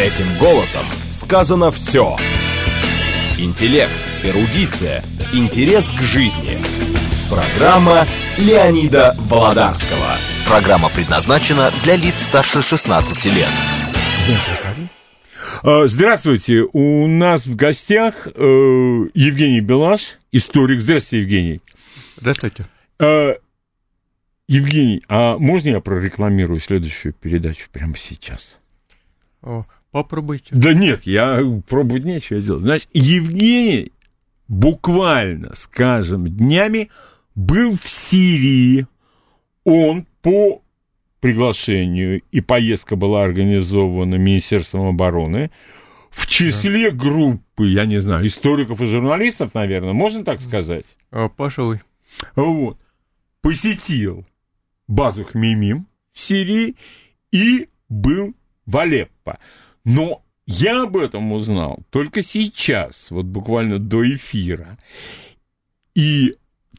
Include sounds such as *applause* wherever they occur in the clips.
Этим голосом сказано все. Интеллект, эрудиция, интерес к жизни. Программа Леонида Володарского. Программа предназначена для лиц старше 16 лет. А, здравствуйте, у нас в гостях э, Евгений Белаш, историк. Здравствуйте, Евгений. Здравствуйте. Э, Евгений, а можно я прорекламирую следующую передачу прямо сейчас? О, попробуйте. Да нет, я пробовать нечего делать. Значит, Евгений буквально, скажем, днями был в Сирии. Он по приглашению, и поездка была организована Министерством обороны, в числе да. группы, я не знаю, историков и журналистов, наверное, можно так сказать? А, пожалуй. Вот. Посетил базу Хмимим в Сирии и был в Алеппо. Но я об этом узнал только сейчас, вот буквально до эфира. И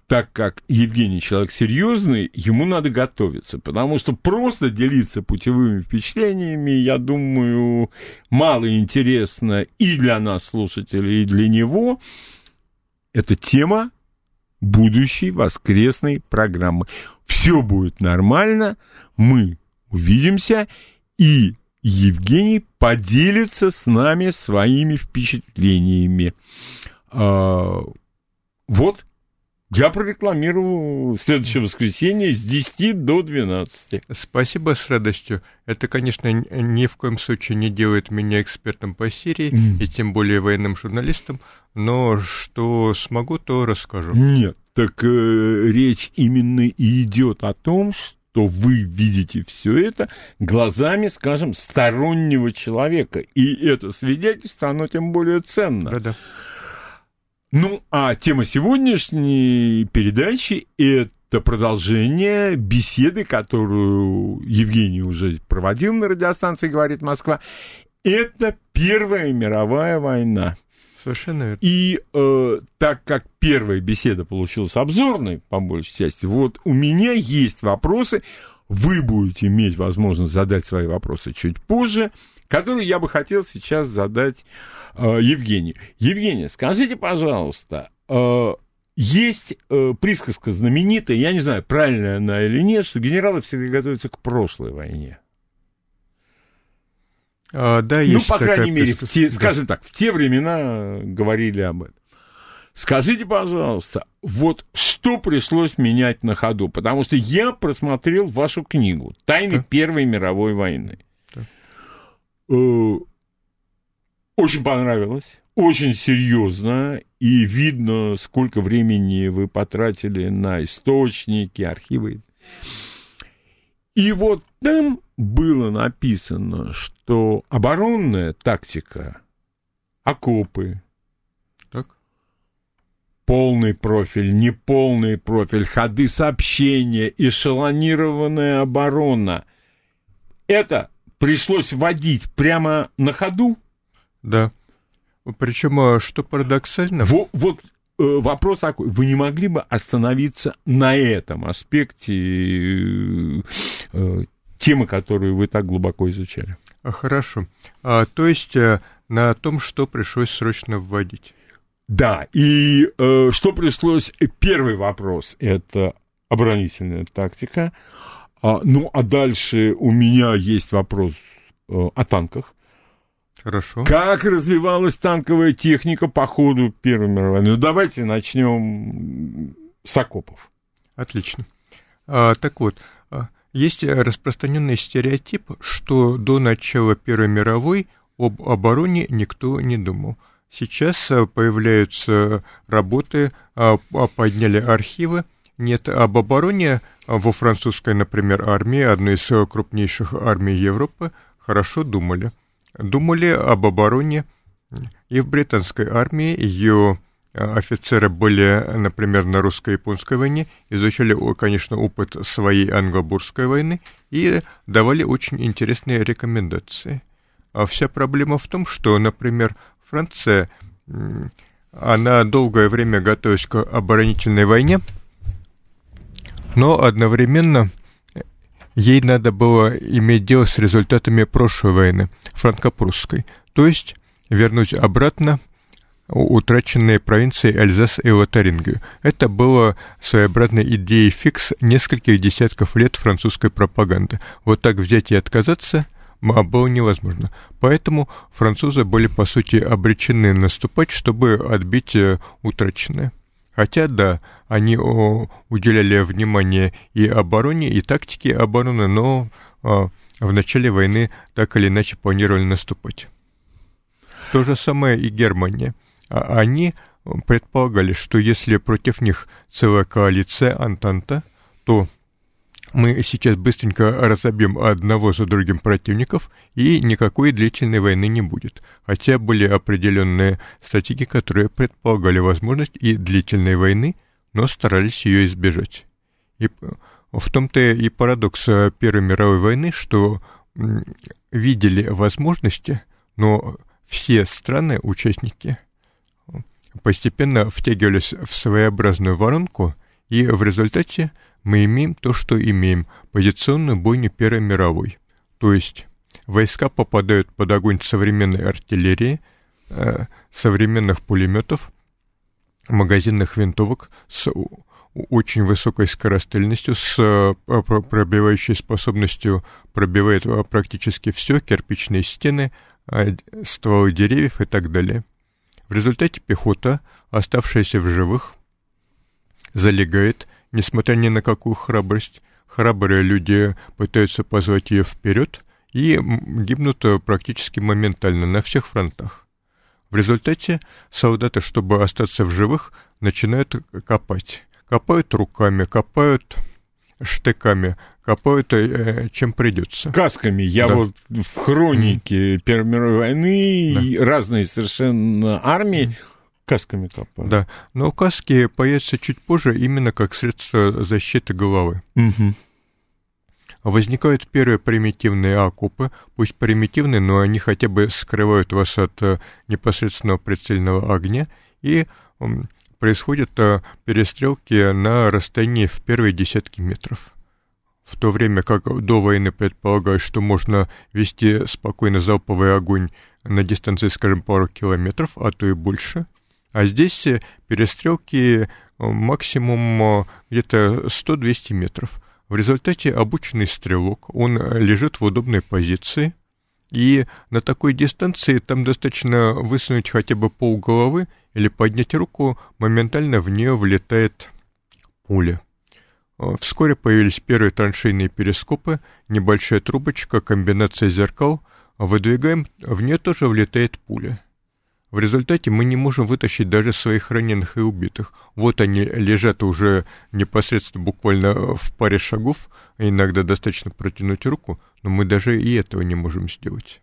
так как Евгений человек серьезный, ему надо готовиться, потому что просто делиться путевыми впечатлениями, я думаю, мало интересно и для нас, слушателей, и для него. Это тема будущей воскресной программы. Все будет нормально, мы увидимся, и Евгений поделится с нами своими впечатлениями. А, вот я прорекламирую следующее воскресенье с 10 до 12. Спасибо с радостью. Это, конечно, ни в коем случае не делает меня экспертом по Сирии, mm. и тем более военным журналистом, но что смогу, то расскажу. Нет, так э, речь именно и идет о том, что вы видите все это глазами, скажем, стороннего человека. И это свидетельство, оно тем более ценно. Да-да. Ну, а тема сегодняшней передачи – это продолжение беседы, которую Евгений уже проводил на радиостанции «Говорит Москва». Это Первая мировая война. Совершенно верно. И э, так как первая беседа получилась обзорной, по большей части, вот у меня есть вопросы, вы будете иметь возможность задать свои вопросы чуть позже, которые я бы хотел сейчас задать э, Евгению. Евгения, скажите, пожалуйста, э, есть э, присказка знаменитая, я не знаю, правильная она или нет, что генералы всегда готовятся к прошлой войне. А, да, ну, есть по крайней мере, в те, да. скажем так, в те времена говорили об этом. Скажите, пожалуйста, вот что пришлось менять на ходу? Потому что я просмотрел вашу книгу «Тайны Да. Первой мировой войны». Да. Э, Очень понравилось, очень серьезно, и видно, сколько времени вы потратили на источники, архивы. И вот там было написано, что оборонная тактика, окопы, Так. полный профиль, неполный профиль, ходы сообщения, эшелонированная оборона. Это пришлось вводить прямо на ходу. Да. Причем, что парадоксально, Во- вот э, вопрос такой. Вы не могли бы остановиться на этом аспекте э, э, темы, которую вы так глубоко изучали? А, Хорошо. А, то есть э, на том, что пришлось срочно вводить. Да, и э, что пришлось... Первый вопрос – это оборонительная тактика. А, ну, а дальше у меня есть вопрос э, о танках. Хорошо. Как развивалась танковая техника по ходу Первой мировой войны? Ну, давайте начнем с окопов. Отлично. А, так вот, есть э, распространенный стереотип, что до начала Первой мировой об обороне никто не думал. Сейчас а, появляются работы, а, а, подняли архивы. Нет, об обороне а, во французской, например, армии, одной из э, крупнейших армий Европы, хорошо думали. Думали об обороне и в британской армии. Ее офицеры были, например, на русско-японской войне, изучали, конечно, опыт своей англобурской войны и давали очень интересные рекомендации. А вся проблема в том, что, например, Франция, она долгое время готовилась к оборонительной войне, но одновременно ей надо было иметь дело с результатами прошлой войны, франко-прусской, то есть вернуть обратно утраченные провинции Эльзас и Лотарингию. Это было своеобразной идеей фикс нескольких десятков лет французской пропаганды. Вот так взять и отказаться было невозможно. Поэтому французы были, по сути, обречены наступать, чтобы отбить э, утраченное. Хотя, да, они о, уделяли внимание и обороне, и тактике обороны, но о, а, в начале войны так или иначе планировали наступать. То же самое и Германия. А они предполагали, что если против них целая коалиция Антанта, то мы сейчас быстренько разобьем одного за другим противников, и никакой длительной войны не будет. Хотя были определенные стратегии, которые предполагали возможность и длительной войны, но старались ее избежать. И в том-то и парадокс Первой мировой войны, что видели возможности, но все страны-участники – постепенно втягивались в своеобразную воронку, и в результате мы имеем то, что имеем, позиционную бойню Первой мировой. То есть войска попадают под огонь современной артиллерии, э, современных пулеметов, магазинных винтовок с очень высокой скорострельностью, с э, пробивающей способностью пробивает э, практически все, кирпичные стены, стволы деревьев и так далее. В результате пехота, оставшаяся в живых, залегает, несмотря ни на какую храбрость. Храбрые люди пытаются позвать ее вперед и гибнут практически моментально на всех фронтах. В результате солдаты, чтобы остаться в живых, начинают копать. Копают руками, копают штыками, копают э, чем придется. Касками. Я да. вот в хронике mm. Первой мировой войны да. разные совершенно армии mm. касками копают. Да, но каски появятся чуть позже именно как средство защиты головы. Mm-hmm. Возникают первые примитивные окопы, пусть примитивные, но они хотя бы скрывают вас от э, непосредственного прицельного огня, и происходят э, перестрелки на расстоянии в первые десятки метров в то время как до войны предполагалось, что можно вести спокойно залповый огонь на дистанции, скажем, пару километров, а то и больше. А здесь э, перестрелки э, максимум э, где-то 100-200 метров. В результате обученный стрелок, он лежит в удобной позиции, и на такой дистанции там достаточно высунуть хотя бы пол головы или поднять руку, моментально в нее влетает пуля. Э, вскоре появились первые траншейные перископы, небольшая трубочка, комбинация зеркал. Выдвигаем, в нее тоже влетает пуля. В результате мы не можем вытащить даже своих раненых и убитых. Вот они лежат уже непосредственно буквально в паре шагов, иногда достаточно протянуть руку, но мы даже и этого не можем сделать.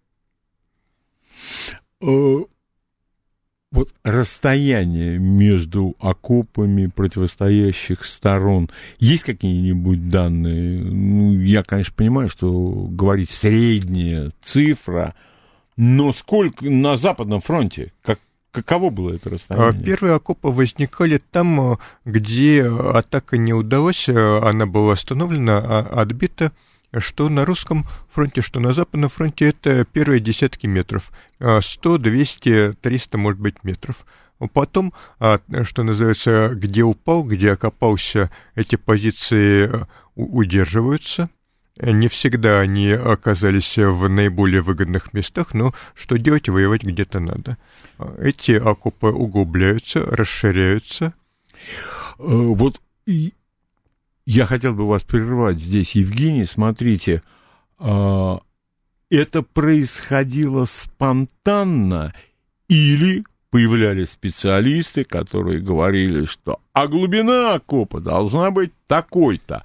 Вот расстояние между окопами противостоящих сторон, есть какие-нибудь данные? Ну, я, конечно, понимаю, что говорить средняя цифра, но сколько на Западном фронте? Как, каково было это расстояние? А, первые окопы возникали там, где атака не удалась, она была остановлена, а отбита что на русском фронте, что на западном фронте, это первые десятки метров. 100, 200, 300, может быть, метров. Потом, а, что называется, где упал, где окопался, эти позиции э, удерживаются. Не всегда они оказались в наиболее выгодных местах, но что делать, воевать где-то надо. Эти окопы углубляются, расширяются. Э, вот я хотел бы вас прервать здесь, Евгений. Смотрите, а, это происходило спонтанно или появлялись специалисты, которые говорили, что а глубина окопа должна быть такой-то,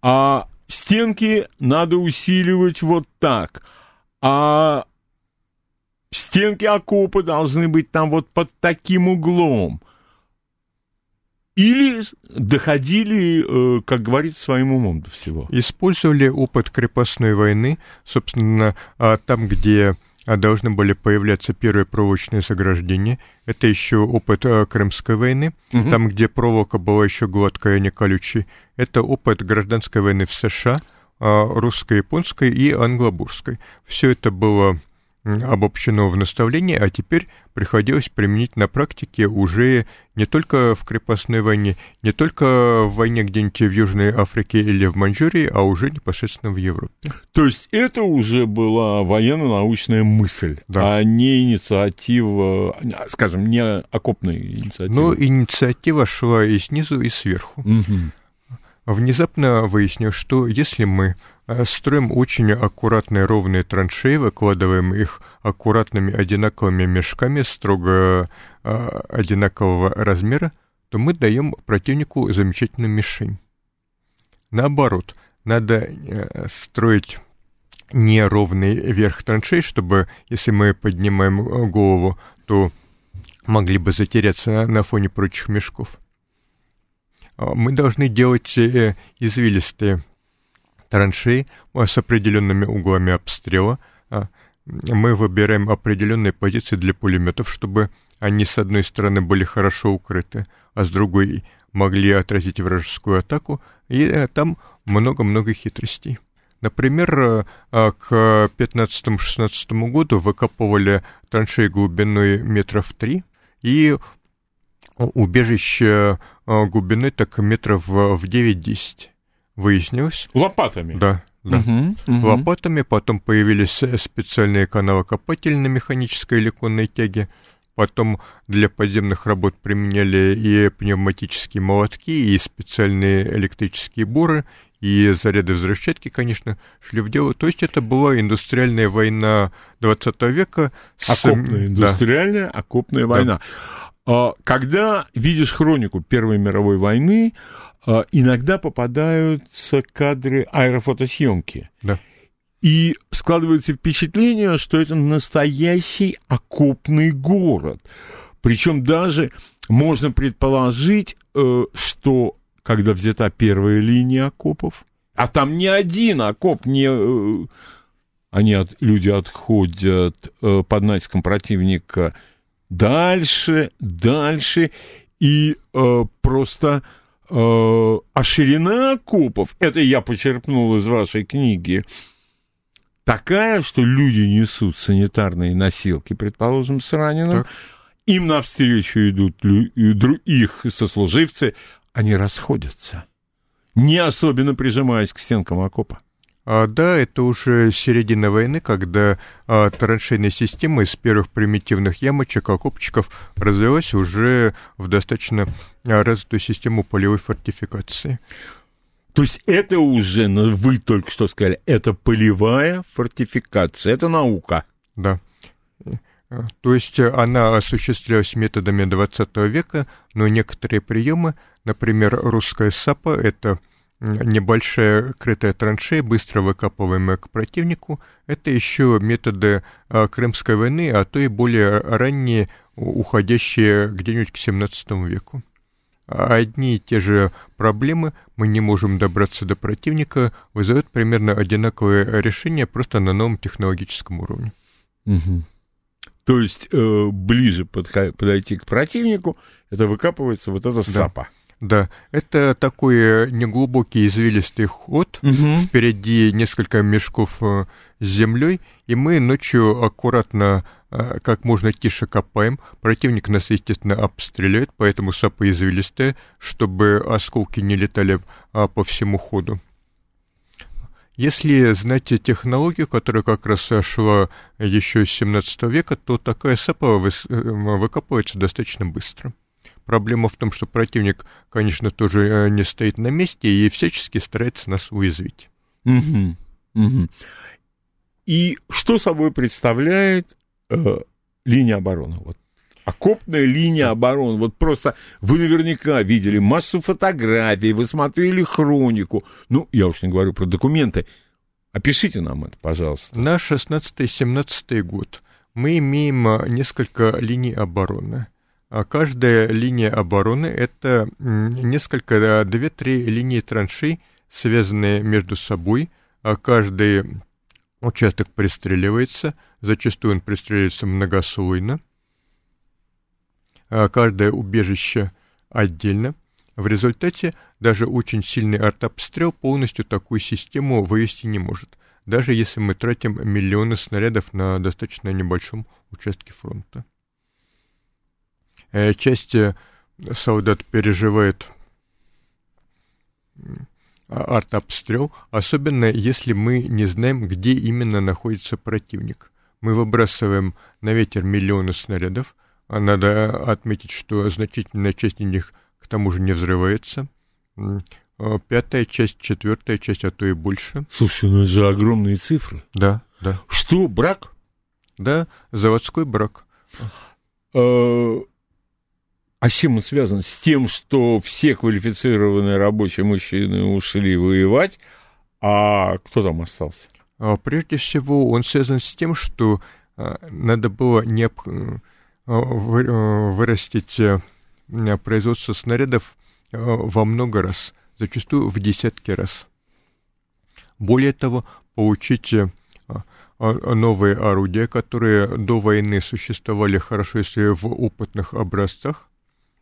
а стенки надо усиливать вот так, а стенки окопа должны быть там вот под таким углом. Или доходили, э, как говорится, своим умом до всего. Использовали опыт крепостной войны, собственно, а там, где а, должны были появляться первые проволочные заграждения. Это еще опыт а, Крымской войны, угу. там, где проволока была еще гладкая, а не колючей. Это опыт гражданской войны в США. русско-японской и англобурской. Все это было обобщено в наставлении, а теперь приходилось применить на практике уже не только в крепостной войне, не только в войне где-нибудь в Южной Африке или в Маньчжурии, а уже непосредственно в Европе. То есть это уже была военно-научная мысль, да. а не инициатива, скажем, не окопная инициатива. Но инициатива шла и снизу, и сверху. Угу. Внезапно выяснилось, что если мы строим очень аккуратные ровные траншеи, выкладываем их аккуратными одинаковыми мешками строго э, одинакового размера, то мы даем противнику замечательную мишень. Наоборот, надо э, строить неровный верх траншей, чтобы, если мы поднимаем голову, то могли бы затеряться на фоне прочих мешков. Мы должны делать извилистые траншеи с определенными углами обстрела. А, мы выбираем определенные позиции для пулеметов, чтобы они с одной стороны были хорошо укрыты, а с другой могли отразить вражескую атаку, и э, там много-много хитростей. Например, э, а, к 15-16 году выкапывали траншеи глубиной метров 3, и убежище э, глубиной так метров в 9-10 выяснилось. Лопатами? Да. Да. Угу, угу. Лопатами, потом появились специальные каналы копатель на механической или конной тяге, потом для подземных работ применяли и пневматические молотки, и специальные электрические буры, и заряды взрывчатки, конечно, шли в дело. То есть это была индустриальная война 20 века. С... Окопная, индустриальная да. окопная война. Да. Когда видишь хронику Первой мировой войны, иногда попадаются кадры аэрофотосъемки. Да. И складывается впечатление, что это настоящий окопный город. Причем даже можно предположить, э, что когда взята первая линия окопов, а там не один окоп, не э, они от, люди отходят э, под натиском противника дальше, дальше, и просто Э, а ширина окопов, это я почерпнул из вашей книги, такая, что люди несут санитарные носилки, предположим, с раненым, так. им навстречу идут их сослуживцы, они расходятся, не особенно прижимаясь к стенкам окопа. А, да, это уже середина войны, когда а, траншейная система из первых примитивных ямочек, окопчиков развилась уже в достаточно а, развитую систему полевой фортификации. То есть это уже, ну, вы только что сказали, это полевая фортификация, это наука. Да. То есть она осуществлялась методами 20 века, но некоторые приемы, например, русская САПа, это небольшая крытая траншея, быстро выкапываемая к противнику. Это еще методы а, Крымской войны, а то и более ранние, уходящие где-нибудь к 17 веку. Одни и те же проблемы, мы не можем добраться до противника, вызывают примерно одинаковое решение, просто на новом технологическом уровне. Угу. То есть э, ближе подойти к противнику, это выкапывается вот эта сапа. Да. Это такой неглубокий извилистый ход. Угу. Впереди несколько мешков э, с землей, и мы ночью аккуратно, э, как можно тише копаем. Противник нас, естественно, обстреляет, поэтому сапы извилистые, чтобы осколки не летали а, по всему ходу. Если знаете технологию, которая как раз шла еще с 17 века, то такая сапа э, выкапывается достаточно быстро. Проблема в том, что противник, конечно, тоже э, не стоит на месте и всячески старается нас уязвить. Угу, угу. И что собой представляет э, линия обороны? Вот окопная линия обороны. Вот просто вы наверняка видели массу фотографий, вы смотрели хронику. Ну, я уж не говорю про документы. Опишите нам это, пожалуйста. На 16-17 год мы имеем э, несколько линий обороны. А каждая линия обороны — это несколько, две-три линии траншей, связанные между собой. А каждый участок пристреливается, зачастую он пристреливается многослойно. А каждое убежище отдельно. В результате даже очень сильный артобстрел полностью такую систему вывести не может, даже если мы тратим миллионы снарядов на достаточно небольшом участке фронта. Э, часть солдат переживает артобстрел, особенно если мы не знаем, где именно находится противник. Мы выбрасываем на ветер миллионы снарядов, а надо отметить, что значительная часть из них к тому же не взрывается. А пятая часть, четвертая часть, а то и больше. Слушай, ну это же огромные цифры. Да, да. Что, брак? Да, заводской брак. А, а с чем он связан? С тем, что все квалифицированные рабочие мужчины ушли воевать, а кто там остался? А, прежде всего, он связан с тем, что надо было не вырастить производство снарядов во много раз, зачастую в десятки раз. Более того, получить новые орудия, которые до войны существовали хорошо, если в опытных образцах,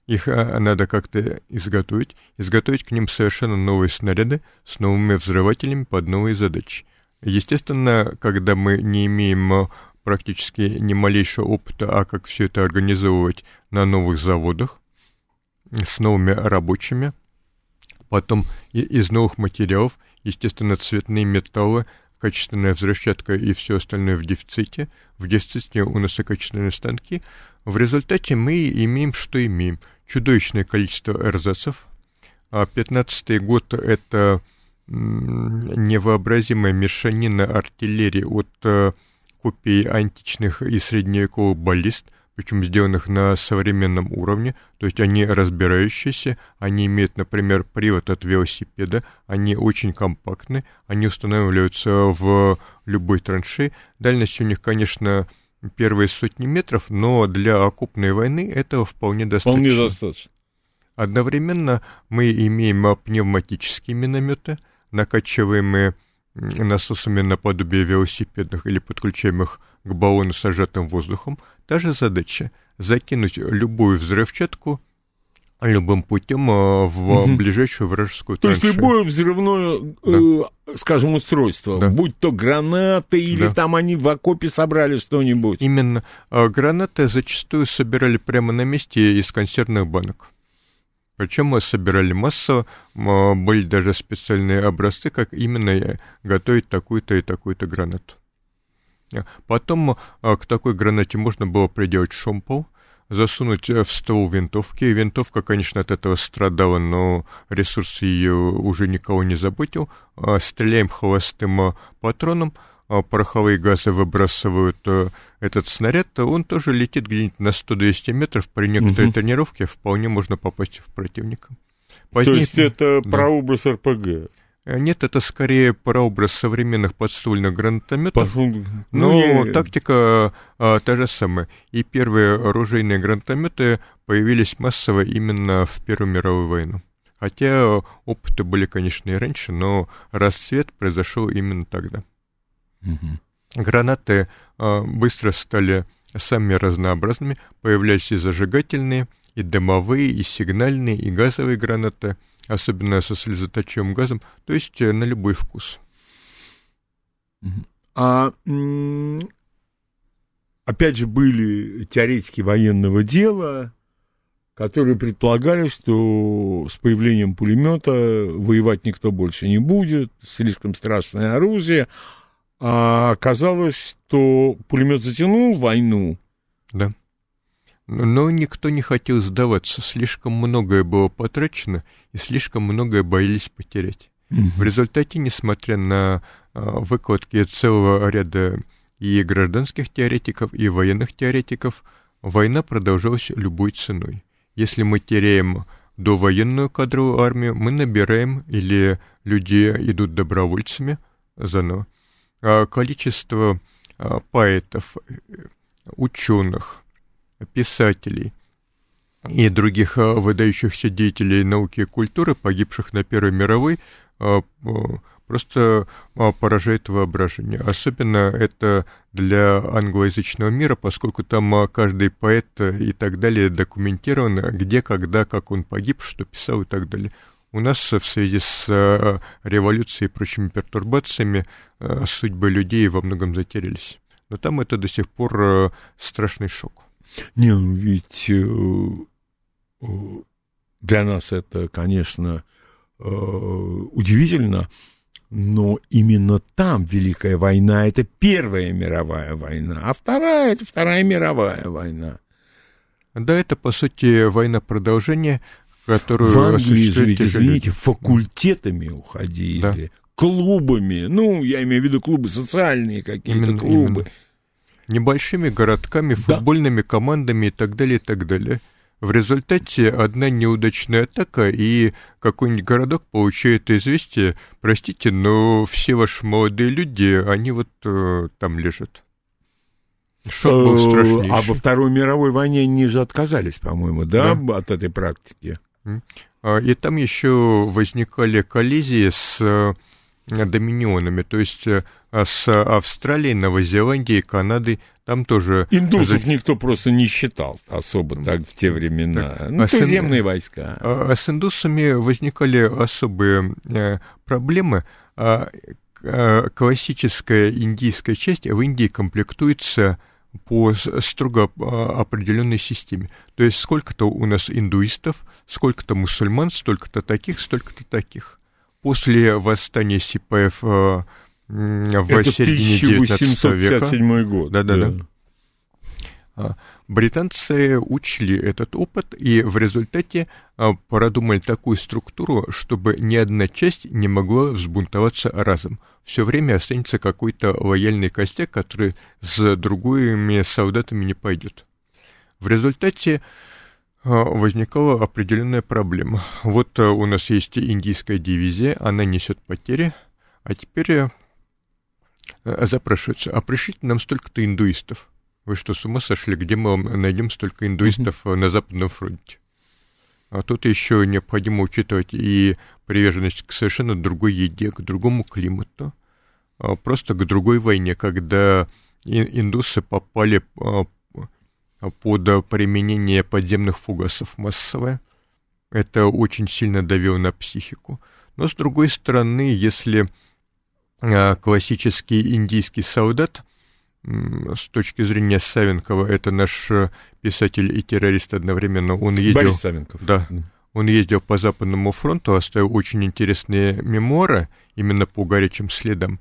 их надо как-то изготовить, изготовить к ним совершенно новые снаряды с новыми взрывателями под новые задачи. Естественно, когда мы не имеем практически ни малейшего опыта, а как все это организовывать на новых заводах, с новыми рабочими, потом из новых материалов, естественно, цветные металлы, качественная взрывчатка и все остальное в дефиците. В дефиците у нас и качественные станки. В результате мы имеем, что имеем. Чудовищное количество эрзацев. А 15 год — это невообразимая мешанина артиллерии от э, копий античных и средневековых баллист — причем сделанных на современном уровне, то есть они разбирающиеся, они имеют, например, привод от велосипеда, они очень компактны, они устанавливаются в любой траншеи. Дальность у них, конечно, первые сотни метров, но для окопной войны этого вполне достаточно. Вполне достаточно. Одновременно мы имеем пневматические минометы, накачиваемые насосами наподобие велосипедных или подключаемых к баллону с сжатым воздухом – Та же задача — закинуть любую взрывчатку любым путем э, в угу. ближайшую вражескую То есть любое взрывное, да. э, скажем, устройство, да. будь то гранаты или да. там они в окопе собрали что-нибудь. Именно. А гранаты зачастую собирали прямо на месте из консервных банок. Причем мы собирали массово, были даже специальные образцы, как именно готовить такую-то и такую-то гранату. Потом а, к такой гранате можно было приделать шомпол, засунуть э, в ствол винтовки. Винтовка, конечно, от этого страдала, но ресурс ее уже никого не заботил. А, стреляем холостым патроном, пороховые газы выбрасывают э, этот снаряд, он тоже летит где-нибудь на 100-200 метров. При некоторой угу. тренировке вполне можно попасть в противника. Позднее... То есть это да. прообраз РПГ? Э, нет, это скорее прообраз современных подствольных гранатометов, По... но ну, тактика а, та же самая. И первые оружейные гранатометы появились массово именно в Первую мировую войну. Хотя опыты были, конечно, и раньше, но расцвет произошел именно тогда. Угу. Гранаты а, быстро стали самыми разнообразными, появлялись и зажигательные, и дымовые, и сигнальные, и газовые гранаты – особенно со слезоточивым газом, то есть э, на любой вкус. А опять же были теоретики военного дела, которые предполагали, что с появлением пулемета воевать никто больше не будет, слишком страшное оружие. А оказалось, что пулемет затянул войну. Да. Но никто не хотел сдаваться, слишком многое было потрачено, и слишком многое боялись потерять. Mm-hmm. В результате, несмотря на а, выкладки целого ряда и гражданских теоретиков, и военных теоретиков, война продолжалась любой ценой. Если мы теряем довоенную кадровую армию, мы набираем, или люди идут добровольцами заново. А количество а, поэтов, ученых, писателей и других а, выдающихся деятелей науки и культуры, погибших на Первой мировой, а, просто а, поражает воображение. Особенно это для англоязычного мира, поскольку там каждый поэт и так далее документирован, где, когда, как он погиб, что писал и так далее. У нас в связи с революцией и прочими пертурбациями судьбы людей во многом затерялись. Но там это до сих пор страшный шок. Не, ну ведь э, э, для нас это, конечно, э, удивительно, но именно там Великая война — это Первая мировая война, а Вторая — это Вторая мировая война. Да, это, по сути, война продолжения, которую... В Англии же, ведь, извините, факультетами уходили, да. клубами, ну, я имею в виду клубы социальные какие-то, клубы. Именно. Небольшими городками, футбольными да. командами и так далее, и так далее. В результате одна неудачная атака, и какой-нибудь городок получает известие, простите, но все ваши молодые люди, они вот э, там лежат. Шок был э, страшнейший. А во Второй мировой войне они же отказались, по-моему, да, да, от этой практики? А, и там еще возникали коллизии с э, доминионами, то есть э, с Австралией, Новозеландией, Канадой, там тоже... Индусов за... никто просто не считал особо так в те времена. Так, ну, а туземные с... войска. А, а с индусами возникали особые э, проблемы. А, а, классическая индийская часть в Индии комплектуется по строго а, определенной системе. То есть сколько-то у нас индуистов, сколько-то мусульман, столько-то таких, столько-то таких. После восстания Сипаев а, в Это середине 1857 века. год. Да-да-да. А, британцы учли этот опыт и в результате а, продумали такую структуру, чтобы ни одна часть не могла взбунтоваться разом. Все время останется какой-то лояльный костяк, который с другими солдатами не пойдет. В результате возникала определенная проблема. Вот у нас есть индийская дивизия, она несет потери, а теперь Э, запрашиваются, а пришлите нам столько-то индуистов. Вы что, с ума сошли? Где мы найдем столько индуистов mm-hmm. на Западном фронте? А тут еще необходимо учитывать и приверженность к совершенно другой еде, к другому климату, а просто к другой войне, когда индусы попали а, под применение подземных фугасов массовое. Это очень сильно давило на психику. Но, с другой стороны, если а, классический индийский солдат, с точки зрения Савенкова, это наш писатель и террорист одновременно. Он ездил, Борис Савенков. Да. Он ездил по Западному фронту, оставил очень интересные мемуары именно по горячим следам.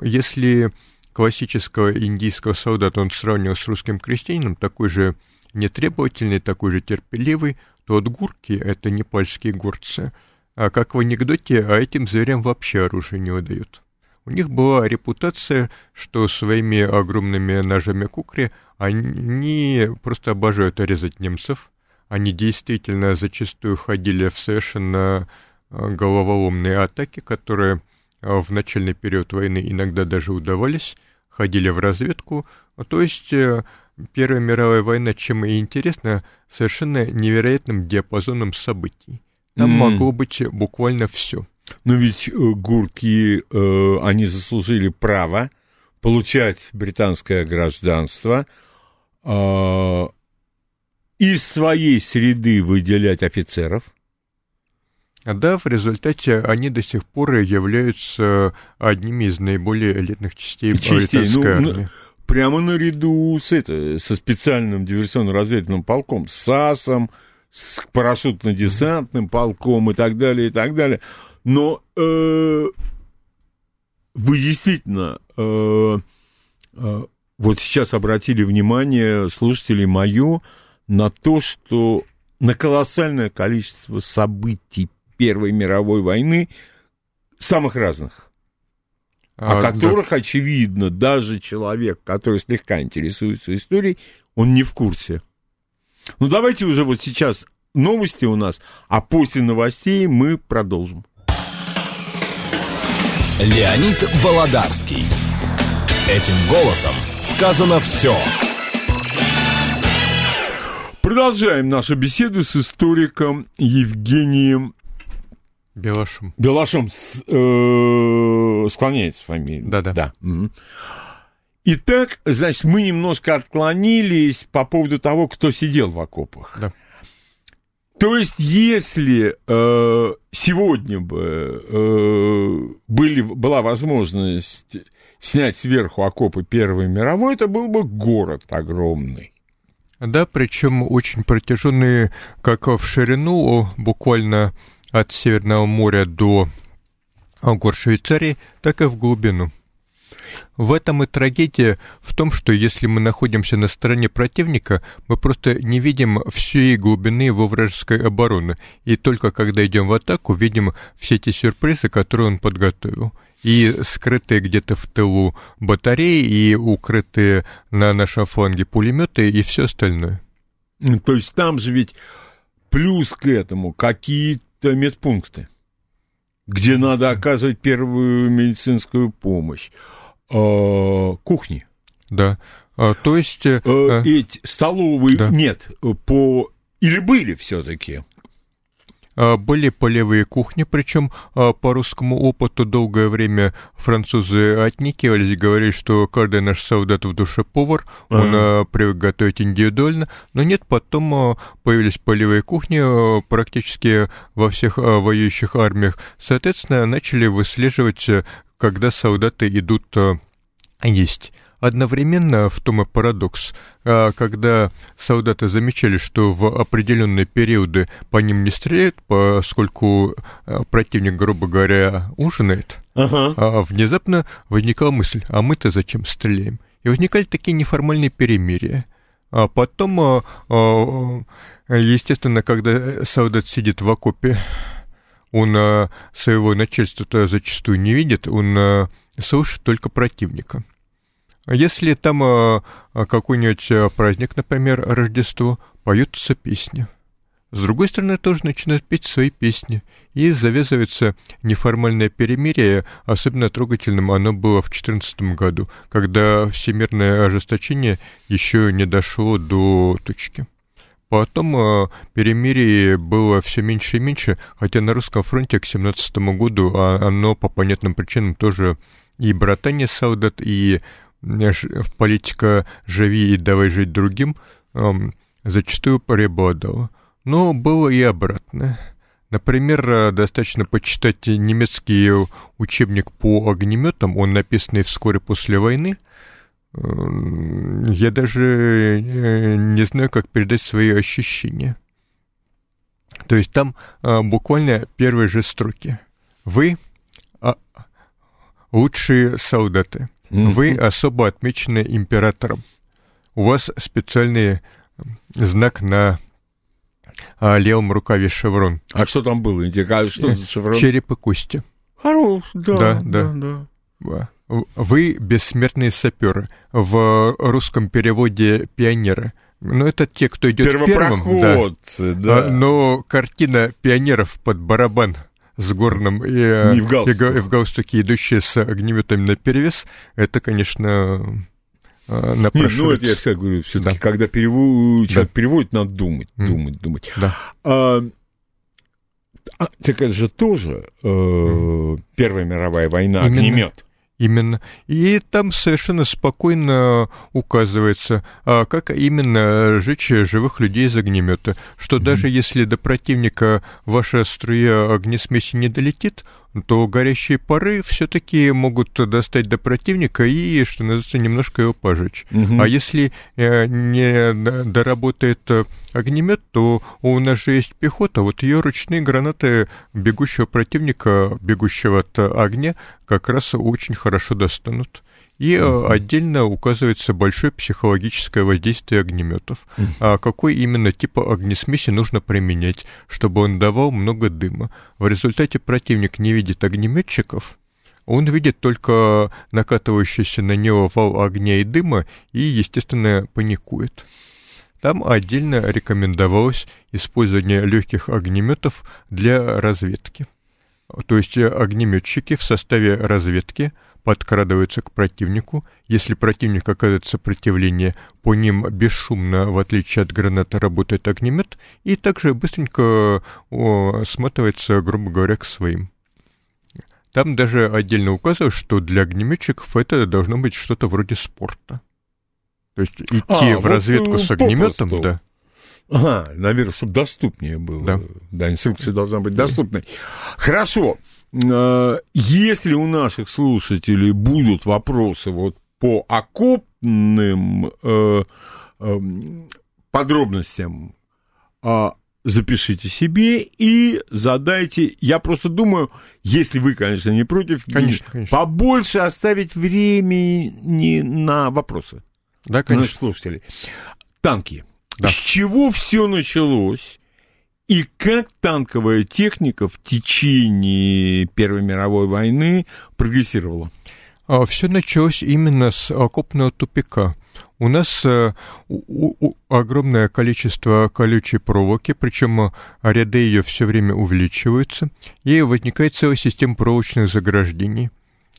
Если классического индийского солдата он сравнивал с русским крестьянином, такой же нетребовательный, такой же терпеливый, то от гурки — это непальские горцы. А как в анекдоте, а этим зверям вообще оружие не выдают. У них была репутация, что своими огромными ножами кукри они просто обожают резать немцев. Они действительно зачастую ходили в совершенно э, головоломные атаки, которые э, в начальный период войны иногда даже удавались, ходили в разведку. То есть э, Первая мировая война, чем и интересна, совершенно невероятным диапазоном событий. Там mm. могло быть буквально все. Но ведь э, гурки, э, они заслужили право получать британское гражданство, э, из своей среды выделять офицеров. Да, в результате они до сих пор являются одними из наиболее элитных частей, частей британской ну, армии. Прямо наряду с это, со специальным диверсионно-разведывательным полком, с САСом, с парашютно-десантным полком и так далее, и так далее. Но э, вы действительно э, э, вот сейчас обратили внимание слушателей мое на то, что на колоссальное количество событий Первой мировой войны, самых разных, а, о которых, да. очевидно, даже человек, который слегка интересуется историей, он не в курсе. Ну, давайте уже вот сейчас новости у нас, а после новостей мы продолжим. Леонид Володарский. Этим голосом сказано все. Продолжаем нашу беседу с историком Евгением Белашом. Белашом с, э, склоняется фамилия. Да-да. Да. Итак, значит, мы немножко отклонились по поводу того, кто сидел в окопах. Да. То есть, если э, сегодня бы э, были, была возможность снять сверху окопы Первой мировой, это был бы город огромный. Да, причем очень протяженные как в ширину, буквально от Северного моря до гор Швейцарии, так и в глубину. В этом и трагедия в том, что если мы находимся на стороне противника, мы просто не видим всей глубины его вражеской обороны, и только когда идем в атаку, видим все эти сюрпризы, которые он подготовил. И скрытые где-то в тылу батареи, и укрытые на нашем фланге пулеметы, и все остальное. То есть там же ведь плюс к этому какие-то медпункты, где надо оказывать первую медицинскую помощь, э, кухни, Да. А, то есть... э, Э, э, эти столовые Да. нет по или были все-таки. А, Были полевые кухни, причем а, по русскому опыту долгое время французы отникивались, говорили, что каждый наш солдат в душе повар, он а, привык готовить индивидуально, но нет, потом появились полевые кухни практически во всех воюющих армиях. Соответственно, начали выслеживать, когда солдаты идут есть. Одновременно в том и парадокс, а, когда солдаты замечали, что в определенные периоды по ним не стреляют, поскольку а, противник, грубо говоря, ужинает, Ага. а внезапно возникала мысль, а мы-то зачем стреляем? И возникали такие неформальные перемирия. А потом, естественно, когда солдат сидит в окопе, он своего начальства-то зачастую не видит, он слышит только противника. А Если там а, а, какой-нибудь а, праздник, например, Рождество, поются песни. С другой стороны, тоже начинают петь свои песни. И завязывается неформальное перемирие, особенно трогательным оно было в 2014 году, когда всемирное ожесточение еще не дошло до точки. Потом перемирие было все меньше и меньше, хотя на русском фронте к 17 году а, оно по понятным причинам тоже и братание солдат, и политика «живи и давай жить другим» ам, зачастую преобладала. Но было и обратное. Например, э, достаточно почитать немецкий учебник по огнеметам, он написанный вскоре после войны. М, Я даже э, не знаю, как передать свои ощущения. То есть там а, буквально первые же строки. Вы а, лучшие солдаты. Вы особо отмечены императором. У вас специальный знак на а, левом рукаве шеврон. А что там было? А что за шеврон? Череп и кости. Хорош, да, Да, да, да. да. Вы бессмертные саперы. В русском переводе пионеры. Но это те, кто идет первым. да. Да. А, но картина пионеров под барабан с горным и, э, Не в галстуках. и и в галстуке, идущие с огнеметами на перевес, это, конечно, э, Не, ну, это я всегда говорю, все-таки, Да. когда перевод, человек Да. переводит, надо думать, М. думать, думать. Да. А, а, так это же тоже э, Первая мировая война, Именно. огнемет. Именно. И там совершенно спокойно указывается, а как именно сжечь живых людей из огнемета. Что даже если до противника ваша струя огнесмеси не долетит, то горящие пары все-таки могут достать до противника и, что называется, немножко его пожечь. Мгм. А если э, не доработает э, огнемет, то у нас же есть пехота, вот ее ручные гранаты бегущего противника, бегущего от огня, как раз очень хорошо достанут. И э, отдельно указывается большое психологическое воздействие огнеметов. Мгм. А какой именно тип огнесмеси нужно применять, чтобы он давал много дыма. В результате противник не видит огнеметчиков, он видит только накатывающийся на него вал огня и дыма и, естественно, паникует. Там отдельно рекомендовалось использование легких огнеметов для разведки. То есть э, огнеметчики в составе разведки подкрадываются к противнику. Если противник оказывает сопротивление, по ним бесшумно, в отличие от граната, работает огнемет, и также быстренько о, сматывается, грубо говоря, к своим. Там даже отдельно указывают, что для огнеметчиков это должно быть что-то вроде спорта. То есть идти а, в вот разведку э, с огнеметом, попросту. да. Ага, наверное, чтобы доступнее было. Да. да, инструкция должна быть доступной. Хорошо. Э, если у наших слушателей будут вопросы вот по окопным э, э, подробностям, э, запишите себе и задайте. Я просто думаю, если вы, конечно, не против, конечно, конечно. побольше оставить времени на вопросы. Да, конечно. Наших слушателей. Танки. Да. С чего все началось? И как танковая техника в течение Первой мировой войны прогрессировала? А, все началось именно с окопного тупика. У нас э, у, у, огромное количество колючей проволоки, причем э, ряды ее все время увеличиваются, и возникает целая система проволочных заграждений.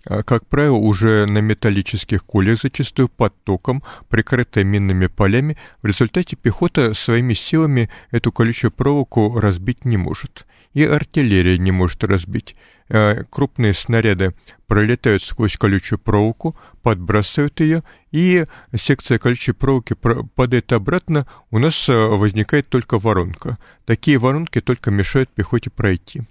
А, как правило, уже на металлических кулях, зачастую под током, прикрытая минными полями, в результате пехота своими силами эту колючую проволоку разбить не может. И артиллерия не может разбить. А, крупные снаряды пролетают сквозь колючую проволоку, подбрасывают ее, и секция колючей проволоки падает обратно, у нас а, возникает только воронка. Такие воронки только мешают пехоте пройти.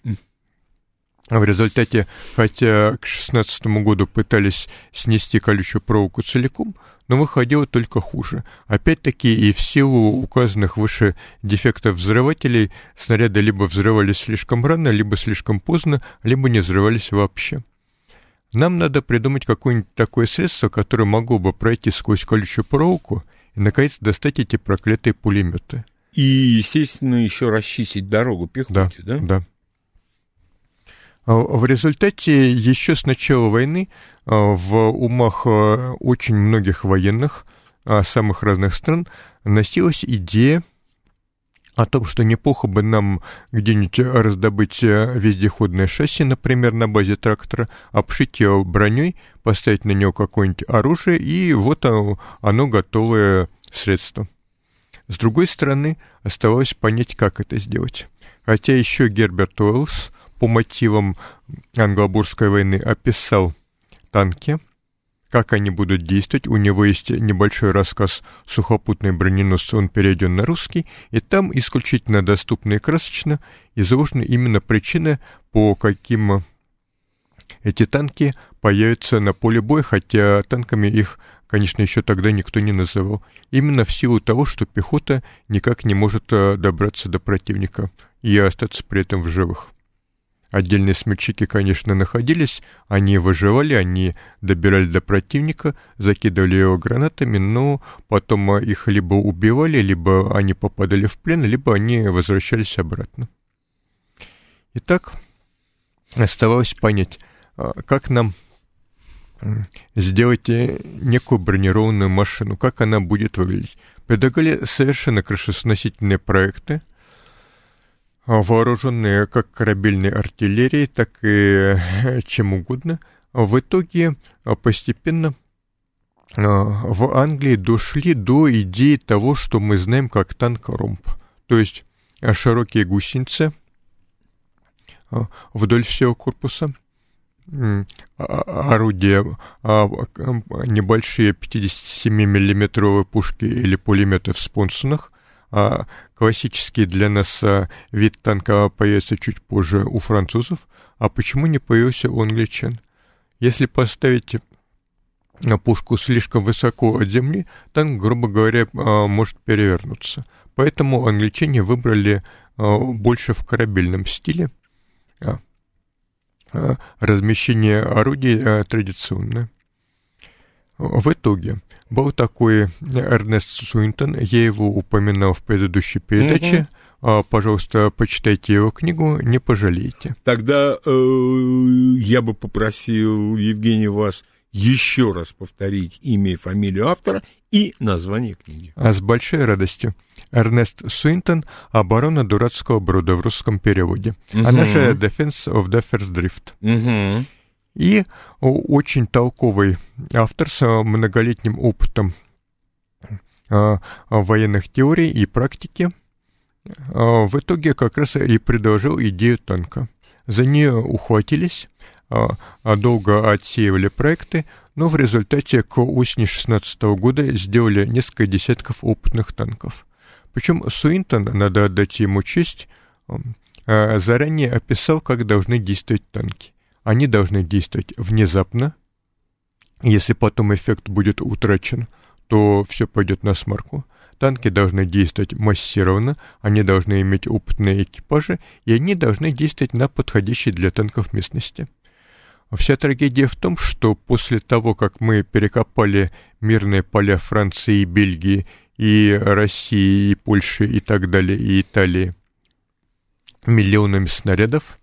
В результате, хотя к 2016 году пытались снести колючую проволоку целиком, но выходило только хуже. Опять-таки и в силу указанных выше дефектов взрывателей снаряды либо взрывались слишком рано, либо слишком поздно, либо не взрывались вообще. Нам надо придумать какое-нибудь такое средство, которое могло бы пройти сквозь колючую проволоку и, наконец, достать эти проклятые пулеметы. И, естественно, еще расчистить дорогу пехоте, да? Да, да. А, в результате еще с начала войны а, в умах а, очень многих военных самых разных стран носилась идея о том, что неплохо бы нам где-нибудь раздобыть вездеходное шасси, например, на базе трактора, обшить его броней, поставить на него какое-нибудь оружие, и вот оно, оно готовое средство. С другой стороны, оставалось понять, как это сделать. Хотя еще Герберт Уэллс по мотивам англобурской войны описал танки, как они будут действовать. У него есть небольшой рассказ «Сухопутный броненосцы», он перейден на русский, и там исключительно доступно и красочно изложены именно причины, по каким эти танки появятся на поле боя, хотя танками их, конечно, еще тогда никто не называл. Именно в силу того, что пехота никак не может э, добраться до противника и остаться при этом в живых. Отдельные смельчаки, конечно, находились, они выживали, они добирали до противника, закидывали его гранатами, но потом их либо убивали, либо они попадали в плен, либо они возвращались обратно. Итак, оставалось понять, а, как нам сделать э, некую бронированную машину, как она будет выглядеть. Предлагали совершенно крышесносительные проекты – вооруженные как корабельной артиллерией, так и э, чем угодно, в итоге а, постепенно а, в Англии дошли до идеи того, что мы знаем как танк-ромб. То есть широкие гусеницы вдоль всего корпуса, орудия, небольшие 57-миллиметровые пушки или пулеметы в спонсонах, а классический для нас а, вид танка появится чуть позже у французов, а почему не появился у англичан? Если поставить пушку слишком высоко от земли, танк, грубо говоря, а, может перевернуться. Поэтому англичане выбрали а, больше в корабельном стиле. Размещение орудий традиционное. В итоге был такой Эрнест Суинтон, я его упоминал в предыдущей передаче. Угу. Пожалуйста, почитайте его книгу, не пожалеете. Тогда э, я бы попросил, Евгений, вас еще раз повторить имя и фамилию автора и название книги. А с большой радостью. Эрнест Суинтон «Оборона дурацкого бруда» в русском переводе. Угу. Она же «Defense of the First Drift». Угу. И очень толковый автор с многолетним опытом военных теорий и практики в итоге как раз и предложил идею танка. За нее ухватились, долго отсеивали проекты, но в результате к осени 16 года сделали несколько десятков опытных танков. Причем Суинтон, надо отдать ему честь, заранее описал, как должны действовать танки. Они должны действовать внезапно. Если потом эффект будет утрачен, то все пойдет на смарку. Танки должны действовать массированно, они должны иметь опытные экипажи, и они должны действовать на подходящей для танков местности. Вся трагедия в том, что после того, как мы перекопали мирные поля Франции и Бельгии, и России, и Польши, и так далее, и Италии, миллионами снарядов,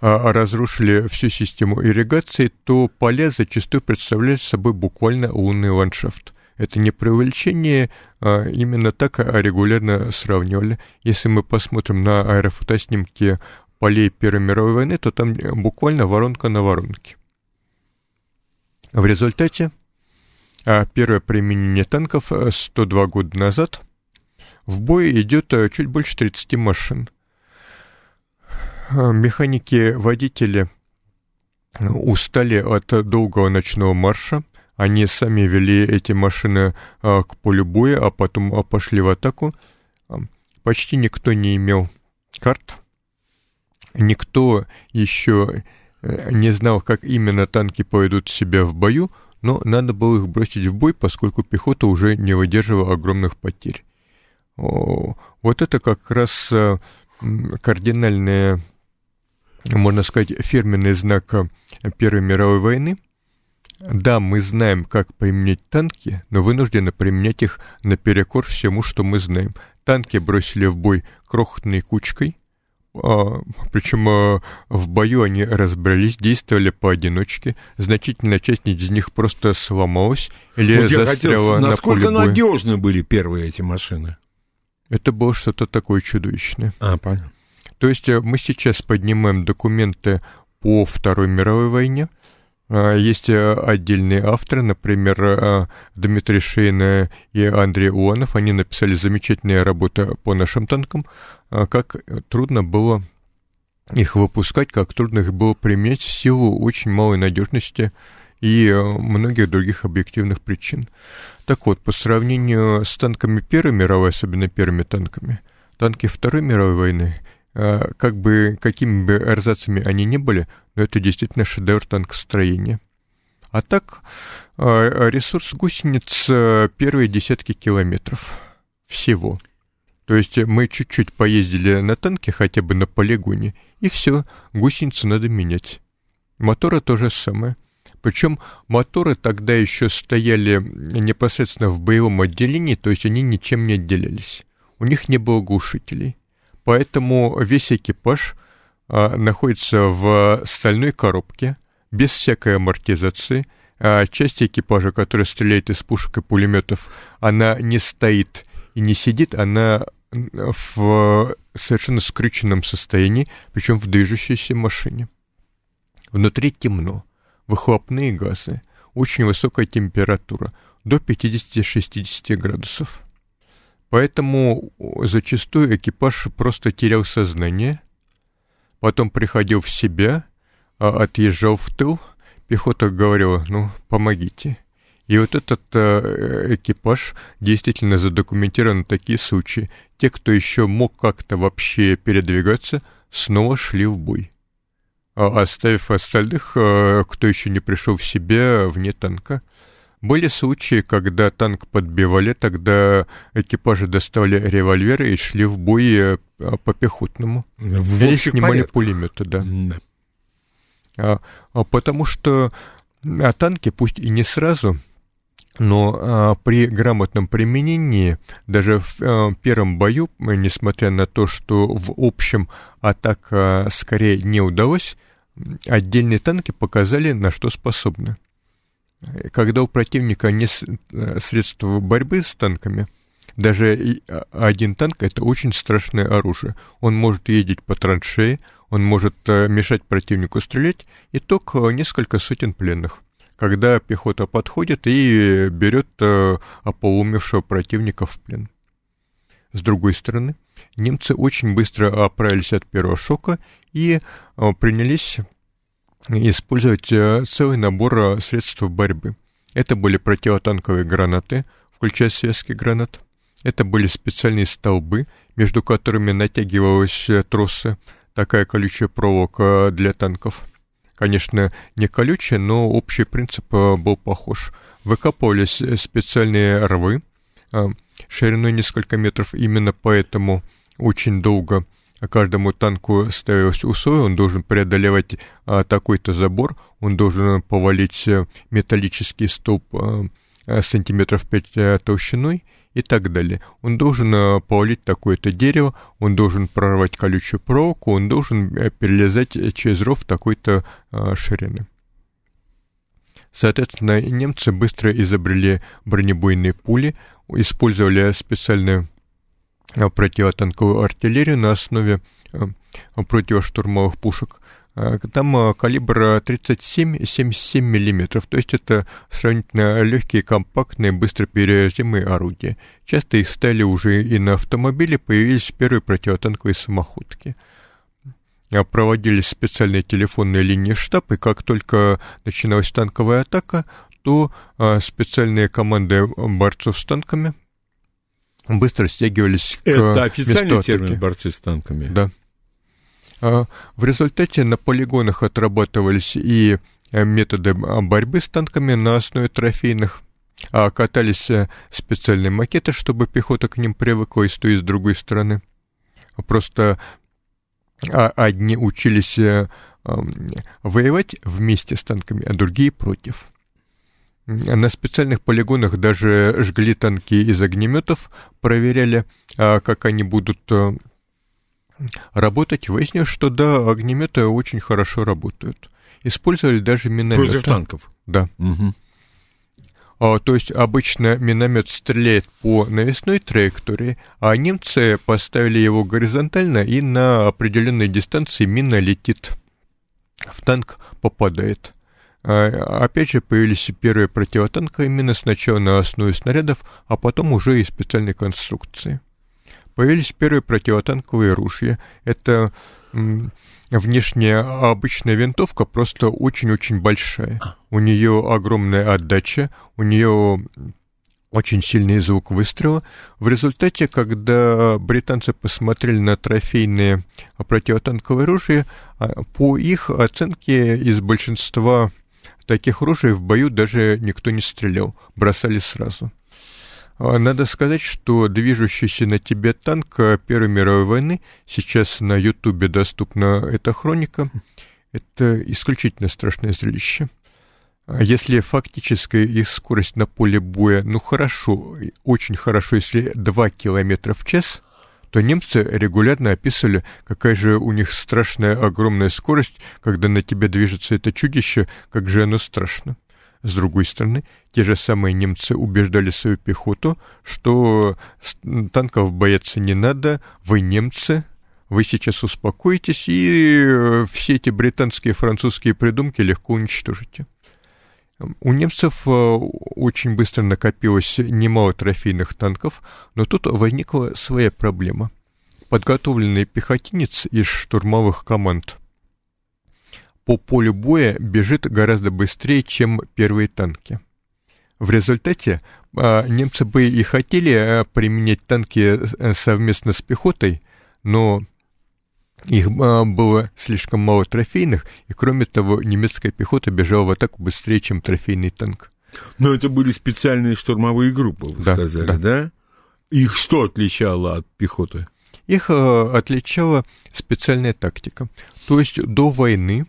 разрушили всю систему ирригации, то поля зачастую представляют собой буквально лунный ландшафт. Это не преувеличение, а именно так регулярно сравнивали. Если мы посмотрим на аэрофотоснимки полей Первой мировой войны, то там буквально воронка на воронке. В результате а, первое применение танков 102 э, года назад в бой идет э, чуть больше 30 машин. А, механики-водители э, устали от долгого ночного марша. Они сами вели эти машины к полю боя, а потом пошли в атаку. Почти никто не имел карт Никто еще э, не знал, как именно танки поведут себя в бою, но надо было их бросить в бой, поскольку пехота уже не выдерживала огромных потерь. О, вот это как раз э, кардинальное, можно сказать, фирменный знак э, Первой мировой войны. Да, мы знаем, как применять танки, но вынуждены применять их наперекор всему, что мы знаем. Танки бросили в бой крохотной кучкой – а, причем а, в бою они разбрались, действовали поодиночке. Значительная часть из них просто сломалась или вот застряла хотел, на поле боя. надежны были первые эти машины? Это было что-то такое чудовищное. А, понятно. То есть э, мы сейчас поднимаем документы по Второй мировой войне, а, есть э, отдельные авторы, например, э, Дмитрий Шейна и Андрей Уанов. Они написали замечательные работы по нашим танкам. А, как трудно было их выпускать, как трудно их было применять в силу очень малой надежности и многих других объективных причин. Так вот, по сравнению с танками Первой мировой, особенно первыми танками, танки Второй мировой войны — как бы, какими бы эрзацами они ни были, но это действительно шедевр танкостроения. А так, а, ресурс гусениц а, первые десятки километров всего. То есть мы чуть-чуть поездили на танке, хотя бы на полигоне, и все, гусеницы надо менять. Моторы то же самое. Причем моторы тогда еще стояли непосредственно в боевом отделении, то есть они ничем не отделялись. У них не было глушителей. Поэтому весь экипаж а, находится в стальной коробке, без всякой амортизации. А часть экипажа, которая стреляет из пушек и пулеметов, она не стоит и не сидит, она в совершенно скрюченном состоянии, причем в движущейся машине. Внутри темно, выхлопные газы, очень высокая температура, до 50-60 градусов. Поэтому зачастую экипаж просто терял сознание, потом приходил в себя, а отъезжал в тыл, пехота говорила, ну, помогите. И вот этот э, экипаж действительно задокументирован такие случаи. Те, кто еще мог как-то вообще передвигаться, снова шли в бой, а оставив остальных, э, кто еще не пришел в себя, вне танка. Были случаи, когда танк подбивали, тогда экипажи доставали револьверы и шли в бой э, по пехотному. В Или снимали порядках. пулеметы, да. да. А, а потому что а танки, пусть и не сразу, но а, при грамотном применении, даже в а, первом бою, несмотря на то, что в общем атака скорее не удалось, отдельные танки показали, на что способны когда у противника нет э, средств борьбы с танками, даже а, один танк — это очень страшное оружие. Он может ездить по траншее, он может мешать противнику стрелять, итог несколько сотен пленных когда пехота подходит и берет ополумевшего противника в плен. С другой стороны, немцы очень быстро оправились от первого шока и принялись использовать целый набор средств борьбы. Это были противотанковые гранаты, включая советский гранат. Это были специальные столбы, между которыми натягивалась тросы, такая колючая проволока для танков. Конечно, не колючая, но общий принцип э, был похож. Выкапывались специальные рвы э, шириной несколько метров, именно поэтому очень долго каждому танку ставилось условие, он должен преодолевать а, такой-то забор, он должен повалить э, металлический столб а, сантиметров 5 а, толщиной и так далее. Он должен а, повалить такое-то дерево, он должен прорвать колючую проволоку, он должен а, перелезать через ров такой-то а, ширины. Соответственно, немцы быстро изобрели бронебойные пули, использовали специальную противотанковую артиллерию на основе э, противоштурмовых пушек. Э, там э, калибр 37-77 мм, то есть это сравнительно легкие, компактные, быстро перевозимые орудия. Часто их стали уже и на автомобиле, появились первые противотанковые самоходки. Проводились специальные телефонные линии штаб, и как только начиналась танковая атака, то специальные команды борцов с танками – быстро стягивались к Это официальный термин борцы с танками? Да. А в результате на полигонах отрабатывались и э, методы борьбы с танками на основе трофейных, а катались э, специальные макеты, чтобы пехота к ним привыкла и с той, и с другой стороны. Просто а, одни учились э, воевать вместе с танками, а другие против. На специальных полигонах даже жгли танки из огнеметов, проверяли, а, как они будут э, работать. Выяснилось, что да, огнеметы очень хорошо работают. Использовали даже минометы. Против танков? Да. Угу. А, то есть обычно миномет стреляет по навесной траектории, а немцы поставили его горизонтально, и на определенной дистанции мина летит в танк, попадает. А, опять же, появились первые противотанковые мины сначала на основе снарядов, а потом уже и специальной конструкции. Появились первые противотанковые ружья. Это внешняя обычная винтовка, просто очень-очень большая. У нее огромная отдача, у нее очень сильный звук выстрела. В результате, когда британцы посмотрели на трофейные противотанковые ружья, а, по их оценке из большинства Таких ружей в бою даже никто не стрелял, бросали сразу. А, надо сказать, что движущийся на тебе танк Первой мировой войны, сейчас на Ютубе доступна эта хроника, это исключительно страшное зрелище. А если фактическая их скорость на поле боя, ну хорошо, очень хорошо, если 2 километра в час, то немцы регулярно описывали, какая же у них страшная огромная скорость, когда на тебя движется это чудище, как же оно страшно. С другой стороны, те же самые немцы убеждали свою пехоту, что танков бояться не надо, вы немцы, вы сейчас успокоитесь, и э, все эти британские и французские придумки легко уничтожите. У немцев э, очень быстро накопилось немало трофейных танков, но тут возникла своя проблема. Подготовленный пехотинец из штурмовых команд по полю боя бежит гораздо быстрее, чем первые танки. В результате э, немцы бы и хотели э, применять танки совместно с пехотой, но их а, было слишком мало трофейных, и кроме того, немецкая пехота бежала в атаку быстрее, чем трофейный танк. Но это были специальные штурмовые группы, вы да, сказали, да. да? Их что отличало от пехоты? Их э, отличала специальная тактика. То есть до войны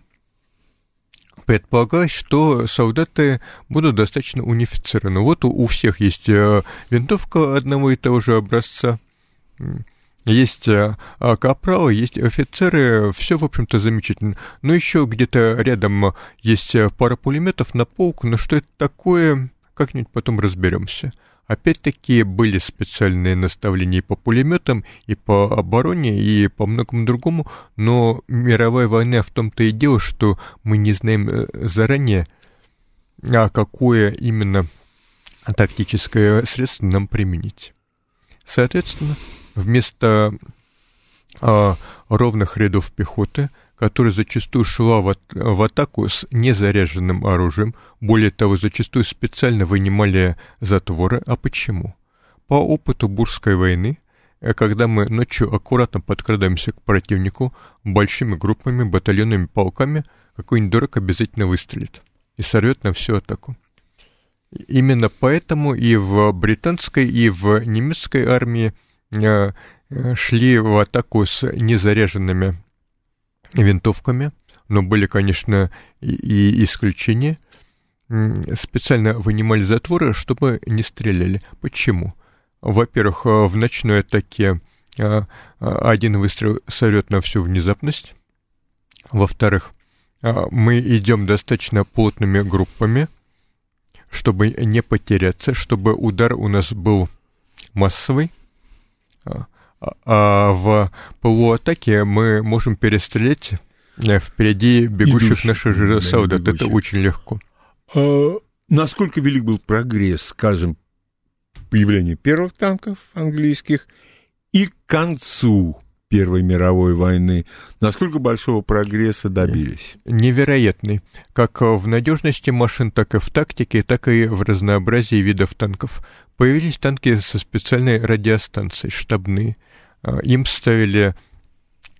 предполагалось, что солдаты будут достаточно унифицированы. Вот у, у всех есть э, винтовка одного и того же образца, есть э, а, капралы, есть офицеры, все, в общем-то, замечательно. Но еще где-то рядом есть э, пара пулеметов на полк, но что это такое, как-нибудь потом разберемся. Опять-таки были специальные наставления и по пулеметам, и по обороне, и по многому другому, но мировая война в том-то и дело, что мы не знаем э, заранее, а какое именно тактическое средство нам применить. Соответственно, вместо а, ровных рядов пехоты, которая зачастую шла в, в атаку с незаряженным оружием, более того, зачастую специально вынимали затворы. А почему? По опыту Бурской войны, э, когда мы ночью аккуратно подкрадаемся к противнику большими группами, батальонными полками, какой-нибудь дурак обязательно выстрелит и сорвет на всю атаку. Именно поэтому и в британской, и в немецкой армии э, э, шли в атаку с незаряженными винтовками, но были, конечно, и исключения. Специально вынимали затворы, чтобы не стреляли. Почему? Во-первых, э, в ночной атаке один выстрел сорвет на всю внезапность. Во-вторых, мы идем достаточно плотными группами, чтобы не потеряться, чтобы удар у нас был массовый. А, а в полуатаке мы можем перестрелять э, впереди бегущих Идущих, наших же солдат. Да, Это очень легко. А, насколько велик был прогресс, скажем, появления первых танков английских и к концу Первой мировой войны. Насколько большого прогресса добились? Невероятный. Как в надежности машин, так и в тактике, так и в разнообразии видов танков. Появились танки со специальной радиостанцией, штабные. А, им ставили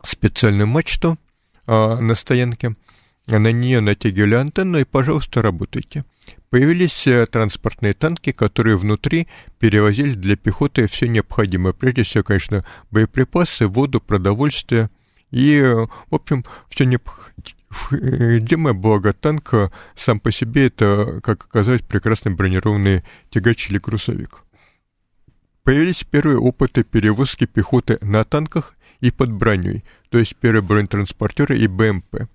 специальную мачту а, на стоянке, на нее натягивали антенну и, пожалуйста, работайте. Появились э, транспортные танки, которые внутри перевозили для пехоты все необходимое. Прежде всего, конечно, боеприпасы, воду, продовольствие и, э, в общем, все необходимое. Благо танк сам по себе это, как оказалось, прекрасный бронированный тягач или грузовик. Появились первые опыты перевозки пехоты на танках и под броней, то есть первые бронетранспортеры и БМП.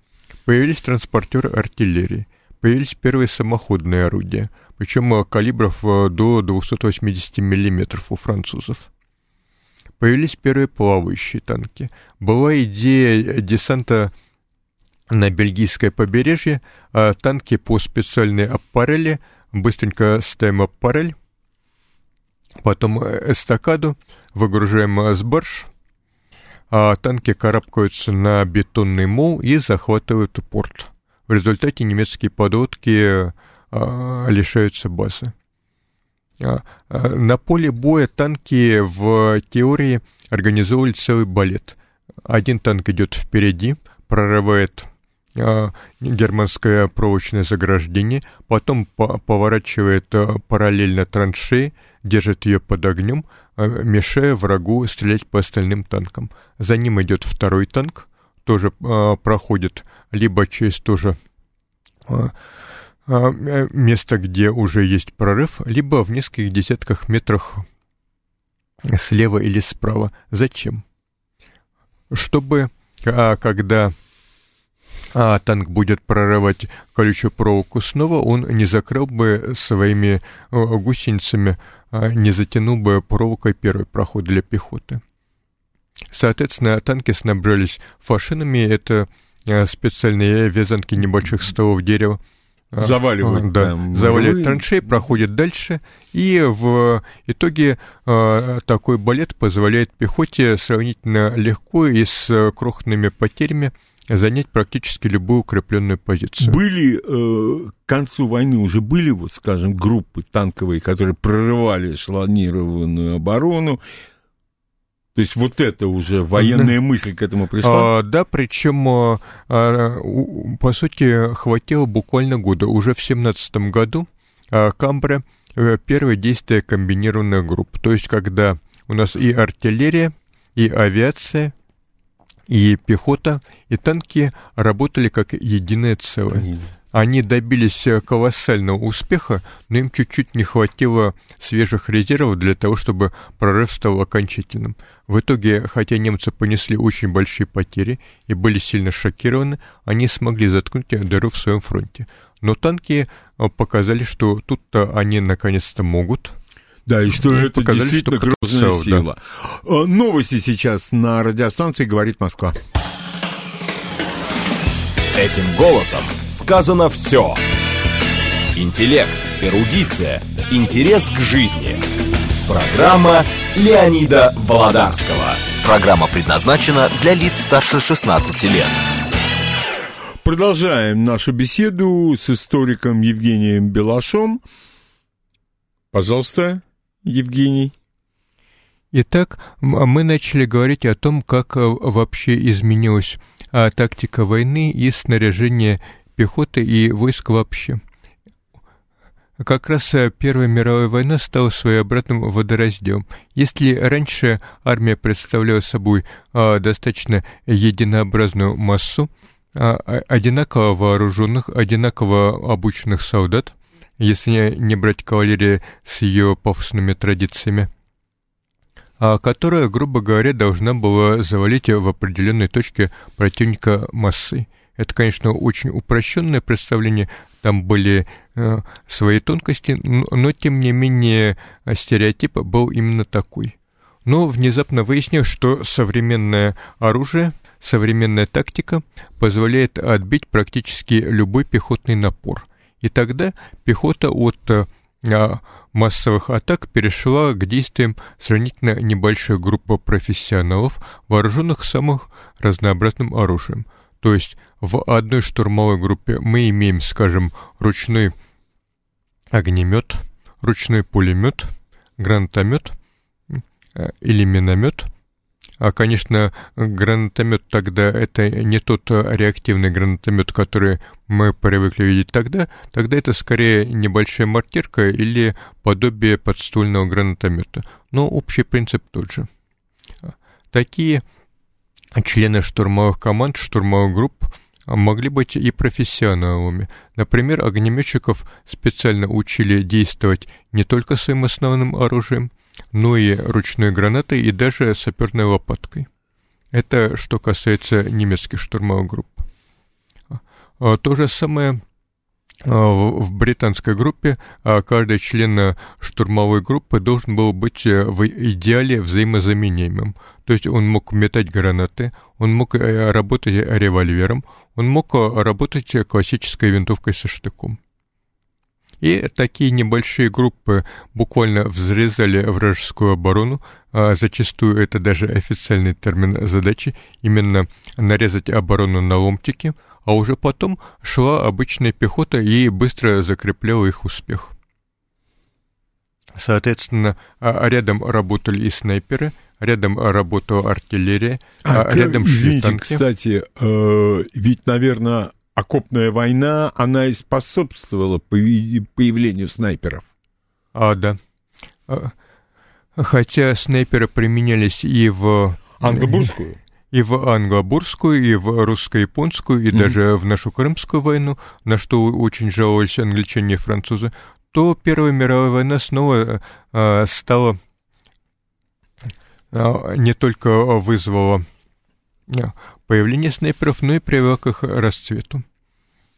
Появились транспортеры артиллерии появились первые самоходные орудия, причем э, калибров э, до 280 мм у французов. Появились первые плавающие танки. Была идея десанта на бельгийское побережье, а танки по специальной аппарели, быстренько ставим аппарель, потом эстакаду, выгружаем с а танки карабкаются на бетонный мол и захватывают порт. В результате немецкие подлодки а, лишаются базы. А, а, на поле боя танки в теории организовывали целый балет. Один танк идет впереди, прорывает германское проволочное заграждение, потом по поворачивает а, параллельно траншеи, держит ее под огнем, а, мешая врагу стрелять по остальным танкам. За ним идет второй танк, тоже а, проходит либо через тоже а, а, место, где уже есть прорыв, либо в нескольких десятках метрах слева или справа. Зачем? Чтобы, а, когда а танк будет прорывать колючую проволоку снова, он не закрыл бы своими гусеницами, а не затянул бы проволокой первый проход для пехоты. Соответственно, танки снабжались фашинами, это а, специальные вязанки небольших столов дерева. А, заваливают. Да, там, заваливают траншеи, проходят дальше, и в итоге э, такой балет позволяет пехоте сравнительно легко и с крохотными потерями занять практически любую укрепленную позицию. Были э, к концу войны уже были, вот, скажем, группы танковые, которые прорывали эшелонированную оборону, то есть вот это уже военная да. мысль к этому пришла? А, да, причем, а, а по сути, хватило буквально года. Уже в семнадцатом году а, Камбре а, первое действие комбинированных групп. То есть когда у нас и артиллерия, и авиация, и пехота, и танки работали как единое целое. Они добились э, колоссального успеха, но им чуть-чуть не хватило свежих резервов для того, чтобы прорыв стал окончательным. В итоге, хотя немцы понесли очень большие потери и были сильно шокированы, они смогли заткнуть дыру в своем фронте. Но танки э, показали, что тут-то они наконец-то могут. Да, и что это показали, действительно что грозная сила. Да. Э, новости сейчас на радиостанции «Говорит Москва». Этим голосом сказано все. Интеллект, эрудиция, интерес к жизни. Программа Леонида Володарского. Программа предназначена для лиц старше 16 лет. Продолжаем нашу беседу с историком Евгением Белашом. Пожалуйста, Евгений. Итак, мы начали говорить о том, как э, вообще изменилась а, тактика войны и снаряжение пехоты и войск вообще. Как раз э, Первая мировая война стала своеобразным водоразделом. Если раньше армия представляла собой а, достаточно единообразную массу, а, одинаково вооруженных, одинаково обученных солдат, если не брать кавалерию с ее пафосными традициями, а которая, грубо говоря, должна была завалить в определенной точке противника массой. Это, конечно, очень упрощенное представление, там были э, свои тонкости, но, но, тем не менее, стереотип был именно такой. Но внезапно выяснилось, что современное оружие, современная тактика позволяет отбить практически любой пехотный напор. И тогда пехота от э, массовых атак перешла к действиям сравнительно небольшой группы профессионалов, вооруженных самым разнообразным оружием. То есть в одной штурмовой группе мы имеем, скажем, ручной огнемет, ручной пулемет, гранатомет э, или миномет – а, конечно, гранатомет тогда это не тот реактивный гранатомет, который мы привыкли видеть тогда. Тогда это скорее небольшая мортирка или подобие подствольного гранатомета. Но общий принцип тот же. Такие члены штурмовых команд, штурмовых групп могли быть и профессионалами. Например, огнеметчиков специально учили действовать не только своим основным оружием, но и ручной гранатой и даже саперной лопаткой. Это что касается немецких штурмовых групп. А, то же самое а, в британской группе а, каждый член штурмовой группы должен был быть э, в идеале взаимозаменяемым. То есть он мог метать гранаты, он мог э, работать револьвером, он мог э, работать классической винтовкой со штыком. И такие небольшие группы буквально взрезали вражескую оборону, а зачастую это даже официальный термин задачи, именно нарезать оборону на ломтики, а уже потом шла обычная пехота и быстро закрепляла их успех. Соответственно, а, рядом работали и снайперы, рядом работала артиллерия, а, а рядом извините, танки. кстати, э, ведь, наверное, окопная война, она и способствовала появлению снайперов. А, да. А, хотя снайперы применялись и в... Англобурскую? *laughs* И в англобурскую, и в русско-японскую, и mm-hmm. даже в нашу Крымскую войну, на что очень жаловались англичане и французы, то Первая мировая война снова а, стала а, не только вызвала появление снайперов, но и привела к их расцвету.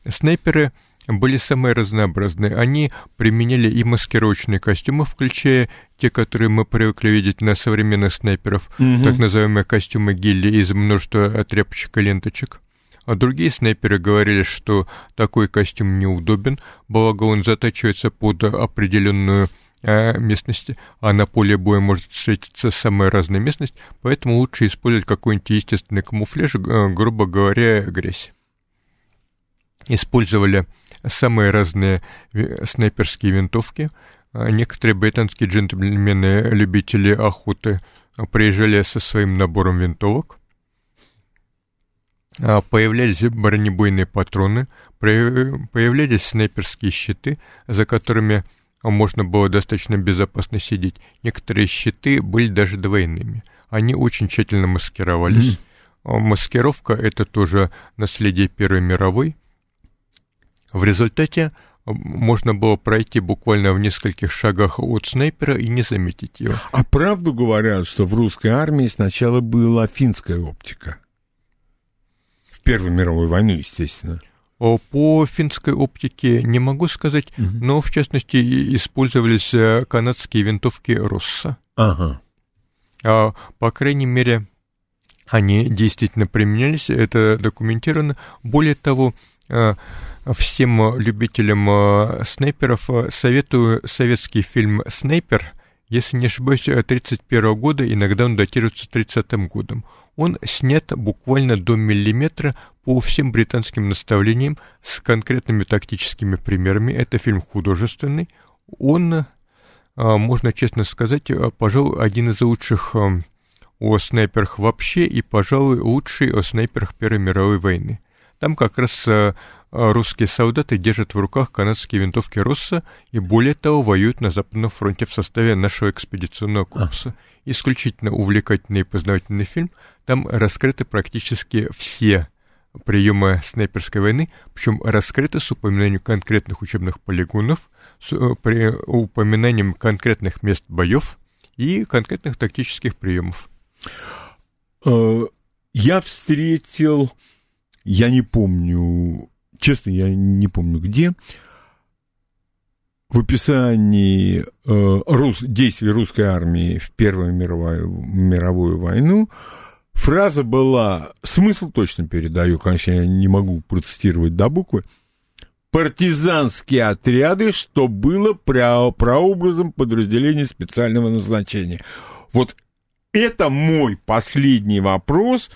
Снайперы были самые разнообразные. Они применяли и маскировочные костюмы, включая те, которые мы привыкли видеть на современных снайперов, угу. так называемые костюмы гилли из множества тряпочек и ленточек. А другие снайперы говорили, что такой костюм неудобен, благо он затачивается под определенную э, местность, а на поле боя может встретиться самая разная местность, поэтому лучше использовать какой-нибудь естественный камуфляж, э, грубо говоря, грязь использовали самые разные снайперские винтовки. А некоторые британские джентльмены-любители охоты приезжали со своим набором винтовок. А появлялись бронебойные патроны, появлялись снайперские щиты, за которыми можно было достаточно безопасно сидеть. Некоторые щиты были даже двойными. Они очень тщательно маскировались. Mm. Маскировка — это тоже наследие Первой мировой. В результате можно было пройти буквально в нескольких шагах от снайпера и не заметить его. А правду говорят, что в русской армии сначала была финская оптика? В Первую мировую войну, естественно. По финской оптике не могу сказать, угу. но в частности использовались э, канадские винтовки Росса. Ага. А, по крайней мере, они действительно применялись, это документировано. Более того, э, всем любителям э, снайперов советую советский фильм «Снайпер», если не ошибаюсь, 1931 года, иногда он датируется 30 годом. Он снят буквально до миллиметра по всем британским наставлениям с конкретными тактическими примерами. Это фильм художественный. Он, можно честно сказать, пожалуй, один из лучших о снайперах вообще и, пожалуй, лучший о снайперах Первой мировой войны. Там как раз русские солдаты держат в руках канадские винтовки Росса и, более того, воюют на Западном фронте в составе нашего экспедиционного корпуса. Исключительно увлекательный и познавательный фильм. Там раскрыты практически все приемы снайперской войны, причем раскрыты с упоминанием конкретных учебных полигонов, с э, при упоминанием конкретных мест боев и конкретных тактических приемов. Э, я встретил, я не помню, честно, я не помню где, в описании э, рус, действий русской армии в Первую мировую, мировую войну Фраза была, смысл точно передаю, конечно, я не могу процитировать до буквы, партизанские отряды, что было прообразом подразделения специального назначения. Вот это мой последний вопрос.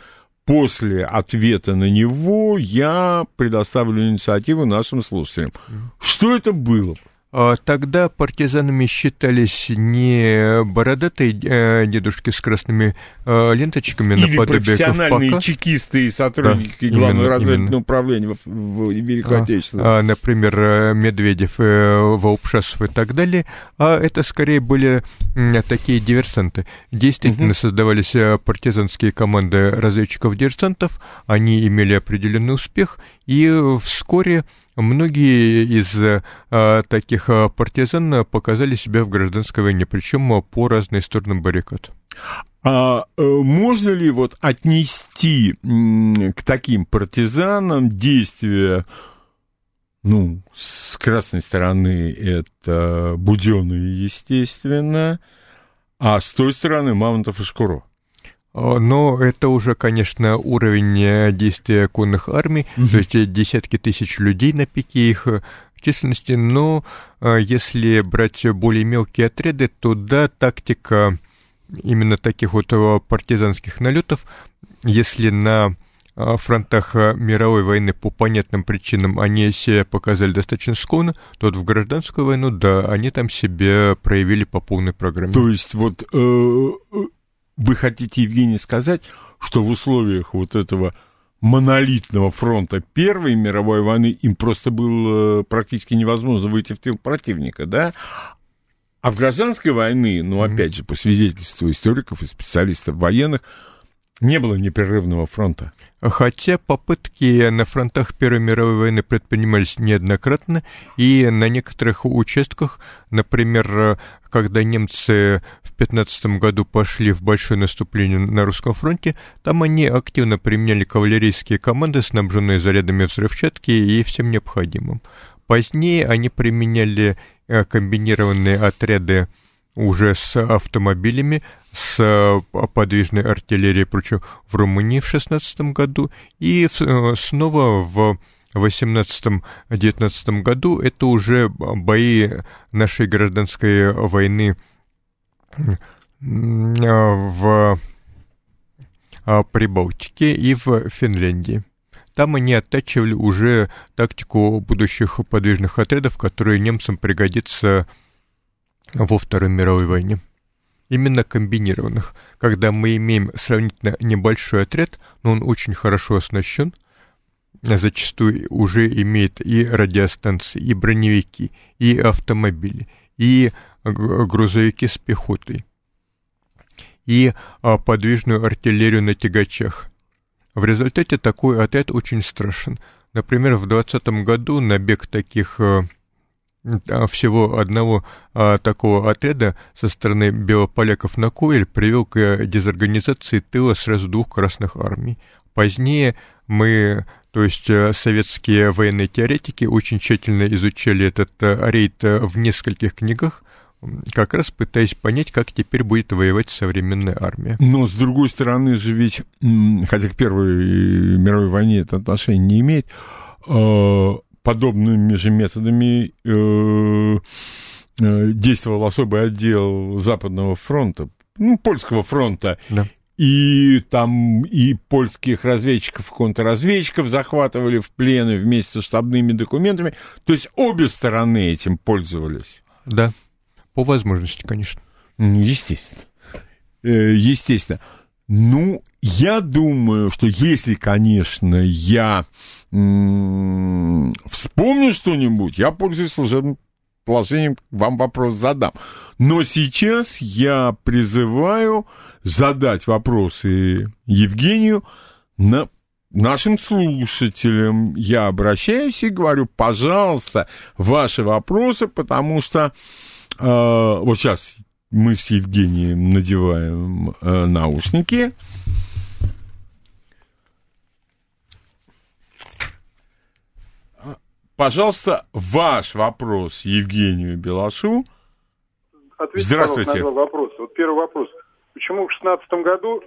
После ответа на него я предоставлю инициативу нашим слушателям. Что это было? А тогда партизанами считались не бородатые э, дедушки с красными э, ленточками Или наподобие профессиональные ковпака. чекисты и сотрудники да, Главного разведывательного управления в, в Великой а, Отечественной. А, например, э, Медведев, Ваупшасов и так далее. А это скорее были такие диверсанты. Действительно угу. создавались партизанские команды разведчиков-диверсантов, они имели определенный успех, и вскоре Многие из а, таких а, партизан показали себя в гражданской войне, причем по разные стороны баррикад. А э, можно ли вот отнести к таким партизанам действия, ну, с красной стороны это Буденные, естественно, а с той стороны Мамонтов и Шкуро? Но это уже, конечно, уровень э, действия конных армий, mm-hmm. то есть э, десятки тысяч людей на пике их э, численности, но если брать более мелкие отряды, то да, тактика именно таких вот партизанских налетов, если на фронтах мировой войны по понятным причинам они себя показали достаточно скромно, то вот в гражданскую войну, да, они там себя проявили по полной программе. То есть вот э, вы хотите, Евгений, сказать, что в условиях вот этого монолитного фронта Первой мировой войны им просто было практически невозможно выйти в тыл противника, да? А в гражданской войны, ну, опять же, по свидетельству историков и специалистов военных, не было непрерывного фронта. Хотя попытки на фронтах Первой мировой войны предпринимались неоднократно, и на некоторых участках, например, когда немцы в 15 году пошли в большое наступление на русском фронте, там они активно применяли кавалерийские команды, снабженные зарядами взрывчатки и всем необходимым. Позднее они применяли э, комбинированные отряды уже с автомобилями, с э, подвижной артиллерией, прочим, в Румынии в 16 году, и э, снова в 18-19 году это уже бои нашей гражданской войны в Прибалтике и в Финляндии. Там они оттачивали уже тактику будущих подвижных отрядов, которые немцам пригодится во Второй мировой войне. Именно комбинированных, когда мы имеем сравнительно небольшой отряд, но он очень хорошо оснащен, зачастую уже имеет и радиостанции, и броневики, и автомобили, и грузовики с пехотой, и а, подвижную артиллерию на тягачах. В результате такой отряд очень страшен. Например, в 2020 году набег таких а, а, всего одного а, такого отряда со стороны белополяков на Коэль привел к дезорганизации тыла сразу двух красных армий. Позднее мы То есть э, советские военные теоретики очень тщательно изучали этот э, рейд э, в нескольких книгах, как раз пытаясь понять, как теперь будет воевать современная армия. Но, с другой стороны же ведь, хотя к Первой мировой войне это отношение не имеет, подобными же методами действовал особый отдел Западного фронта, ну, польского фронта. Да. И там и польских разведчиков, контрразведчиков захватывали в плены вместе с штабными документами. То есть обе стороны этим пользовались. Да, по возможности, конечно. Ну, естественно. Э, естественно. Ну, я думаю, что если, конечно, я вспомню что-нибудь, я пользуюсь служебным положением, вам вопрос задам. Но сейчас я призываю задать вопросы Евгению на нашим слушателям. Я обращаюсь и говорю, пожалуйста, ваши вопросы, потому что э, вот сейчас мы с Евгением надеваем э, наушники. Пожалуйста, ваш вопрос Евгению Белашу. Ответьте, Здравствуйте. на два вопроса. Вот первый вопрос. Почему в 16 году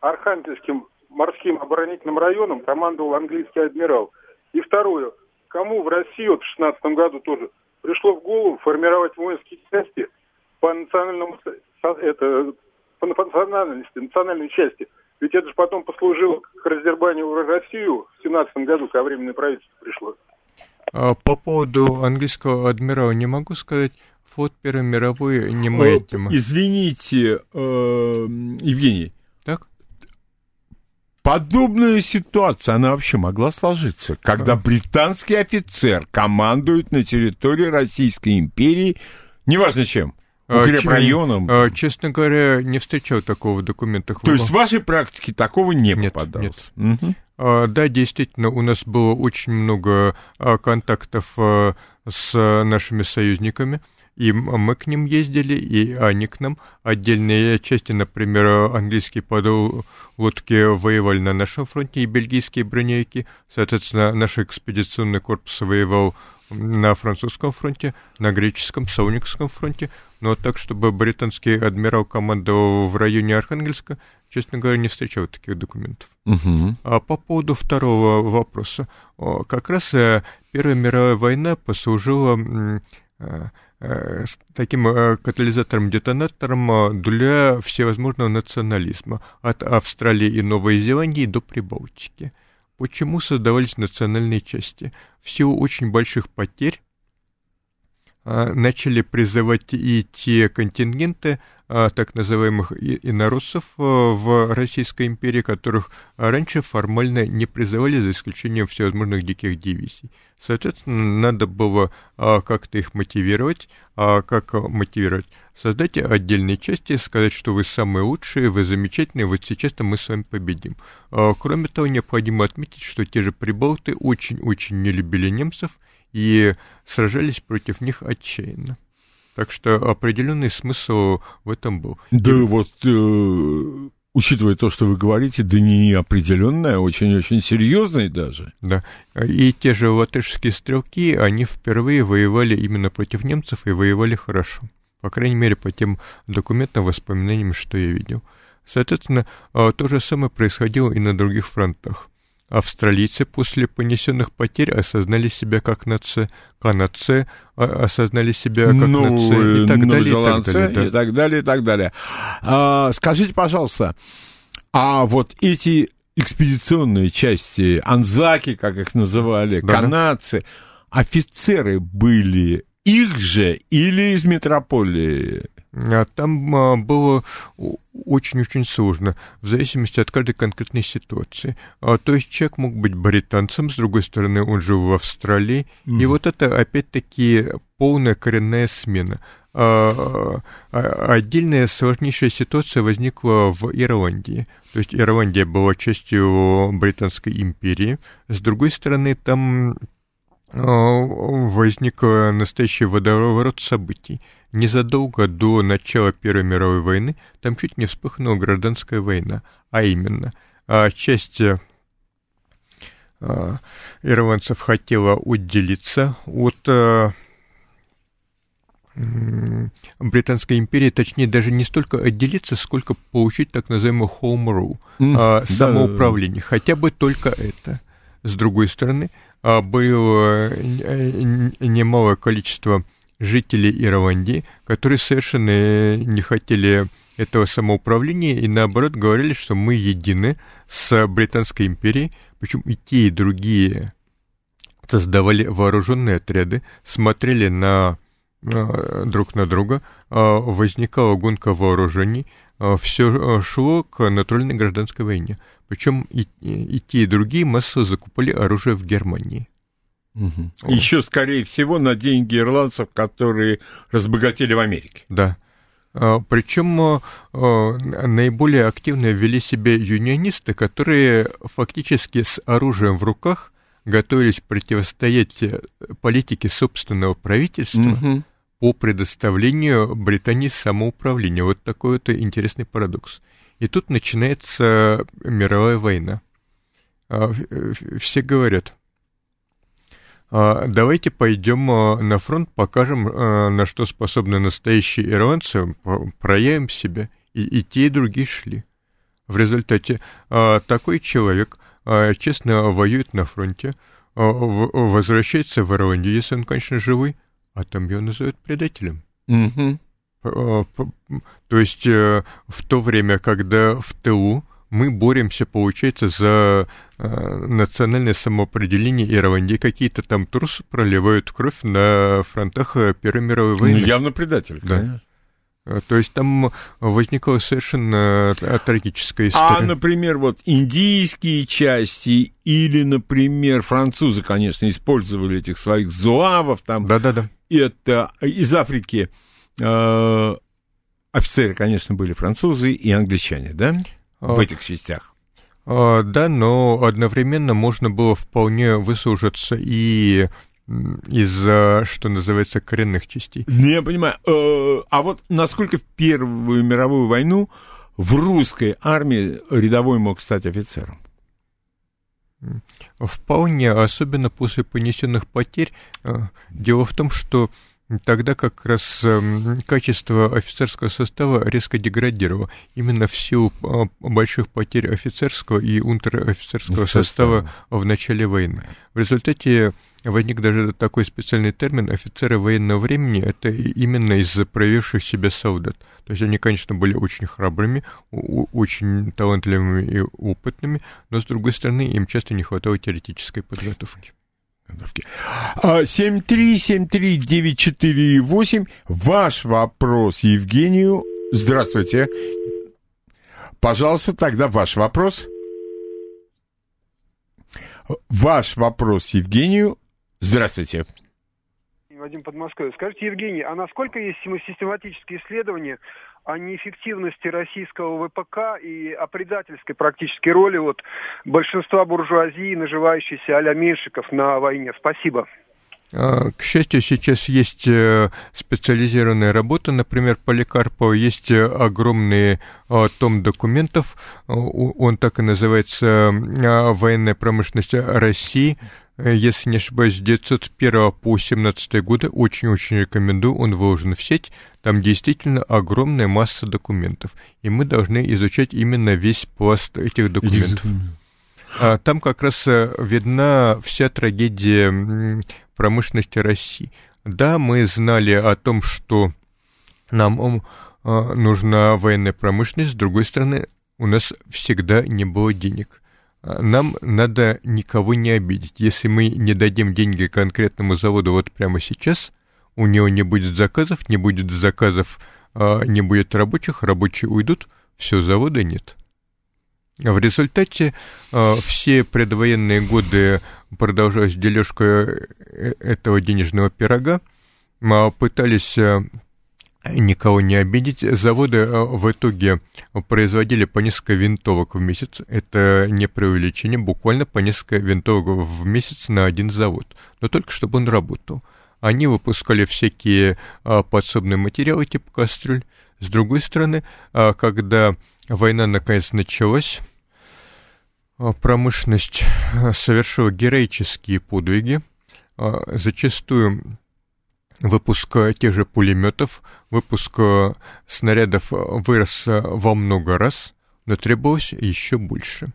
Архангельским морским оборонительным районом командовал английский адмирал? И второе. Кому в России вот в 16 году тоже пришло в голову формировать воинские части по национальному это, по национальности, национальной части? Ведь это же потом послужило к раздербанию в Россию в 17 году, когда временное правительство пришло. А по поводу английского адмирала не могу сказать. Флот Первой мировой не моя тема. Извините, э, Евгений. Так? Подобная ситуация, она вообще могла сложиться, когда британский офицер командует на территории Российской империи, неважно чем, а, укрепрайоном. А, честно говоря, не встречал такого в документах. То есть в вашей практике такого не нет, попадалось? Нет. Угу. Да, действительно, у нас было очень много контактов с нашими союзниками. И мы к ним ездили, и они к нам. Отдельные части, например, английские подлодки воевали на нашем фронте, и бельгийские бронейки. Соответственно, наш экспедиционный корпус воевал на французском фронте, на греческом, сауникском фронте. Но так, чтобы британский адмирал командовал в районе Архангельска, честно говоря, не встречал таких документов. Угу. А по поводу второго вопроса. Как раз э, Первая мировая война послужила э, Э, таким катализатором-детонатором для всевозможного национализма от Австралии и Новой Зеландии до Прибалтики. Почему создавались национальные части? В силу очень больших потерь начали призывать и те контингенты, а, так называемых инородцев а, в Российской империи, которых раньше формально не призывали, за исключением всевозможных диких дивизий. Соответственно, надо было а, как-то их мотивировать. А как мотивировать? Создать отдельные части, сказать, что вы самые лучшие, вы замечательные, вот сейчас-то мы с вами победим. Кроме того, необходимо отметить, что те же прибалты очень-очень не любили немцев и сражались против них отчаянно. Так что определенный смысл в этом был. Да, И... вот э, учитывая то, что вы говорите, да не определенное, а очень-очень серьезное даже. Да. И те же латышские стрелки, они впервые воевали именно против немцев и воевали хорошо. По крайней мере, по тем документам, воспоминаниям, что я видел. Соответственно, а, то же самое происходило и на других фронтах. Австралийцы после понесенных потерь осознали себя как нация, канадцы а, осознали себя как ну, нация и так далее, и так далее. Да. И так далее, и так далее. А, скажите, пожалуйста, а вот эти экспедиционные части, анзаки, как их называли, да, канадцы, офицеры были их же или из метрополии? А там а, было очень-очень сложно, в зависимости от каждой конкретной ситуации. А, то есть человек мог быть британцем, с другой стороны, он жил в Австралии, mm. и вот это, опять-таки, полная коренная смена. Отдельная сложнейшая ситуация возникла в Ирландии. То есть Ирландия была частью Британской империи. С другой стороны, там возник настоящий водоворот событий незадолго до начала Первой мировой войны там чуть не вспыхнула гражданская война, а именно а часть ирландцев хотела отделиться от Британской империи, точнее, даже не столько отделиться, сколько получить так называемый home rule, mm, самоуправление, да. хотя бы только это. С другой стороны, было немалое количество жителей Ирландии, которые совершенно не хотели этого самоуправления и наоборот говорили, что мы едины с Британской империей, причем и те, и другие создавали вооруженные отряды, смотрели на Э, друг на друга, э, возникала гонка вооружений, э, все шло к натуральной гражданской войне. Причем и, и те, и другие массово закупали оружие в Германии. Угу. Еще, скорее всего, на деньги ирландцев, которые разбогатели в Америке. Да. Причем наиболее активно вели себя юнионисты, которые фактически с оружием в руках готовились противостоять политике собственного правительства, угу по предоставлению Британии самоуправления. Вот такой вот интересный парадокс. И тут начинается мировая война. А, все говорят, «А, давайте пойдем а, на фронт, покажем, на что способны настоящие ирландцы, проявим себя. И, и те, и другие шли. В результате такой человек честно воюет на фронте, возвращается в Ирландию, если он, конечно, живой, а там ее называют предателем. Угу. То есть э, в то время, когда в ТУ мы боремся, получается, за э, национальное самоопределение Ирландии. Какие-то там трусы проливают кровь на фронтах э, Первой мировой войны. Ну, явно предатель, да. конечно. То есть там возникла совершенно трагическая история. А, например, вот индийские части или, например, французы, конечно, использовали этих своих зуавов там. Да-да-да это из Африки э, офицеры, конечно, были французы и англичане, да, в а, этих частях? А, да, но одновременно можно было вполне выслужиться и из-за, что называется, коренных частей. Не, я понимаю. Э, а вот насколько в Первую мировую войну в русской армии рядовой мог стать офицером? Вполне, особенно после понесенных потерь. Э, дело в том, что тогда как раз эм, качество офицерского состава резко деградировало. Именно в силу э, больших потерь офицерского и унтер-офицерского состава в начале войны. В результате возник даже такой специальный термин офицеры военного времени, это именно из-за проявивших себя солдат. То есть они, конечно, были очень храбрыми, очень талантливыми и опытными, но, с другой стороны, им часто не хватало теоретической подготовки. 7373948. Ваш вопрос Евгению. Здравствуйте. Пожалуйста, тогда ваш вопрос. Ваш вопрос Евгению. Здравствуйте. Вадим Подмосковье. Скажите, Евгений, а насколько есть систематические исследования о неэффективности российского ВПК и о предательской практически роли вот большинства буржуазии, наживающейся а-ля Меньшиков на войне? Спасибо. А, к счастью, сейчас есть э, специализированная работа, например, Поликарпова, есть э, огромный а, том документов, он так и называется «Военная промышленность России», Э, если не ошибаюсь, с 901 по 17 годы. Очень-очень рекомендую, он выложен в сеть. Там действительно огромная масса документов. И мы должны изучать именно весь пласт этих документов. А, там как раз э, видна вся трагедия промышленности России. Да, мы знали о том, что нам а, нужна военная промышленность, с другой стороны, у нас всегда не было денег нам надо никого не обидеть. Если мы не дадим деньги конкретному заводу вот прямо сейчас, у него не будет заказов, не будет заказов, а, не будет рабочих, рабочие уйдут, все, завода нет. В результате а, все предвоенные годы продолжалась дележка э, этого денежного пирога, а, пытались никого не обидеть. Заводы э, в итоге производили по несколько винтовок в месяц. Это не преувеличение, буквально по несколько винтовок в месяц на один завод. Но только чтобы он работал. Они выпускали всякие а, подсобные материалы типа кастрюль. С другой стороны, а, когда война наконец началась, промышленность совершила героические подвиги, зачастую выпуск тех же пулеметов, выпуск снарядов вырос во много раз, но требовалось еще больше.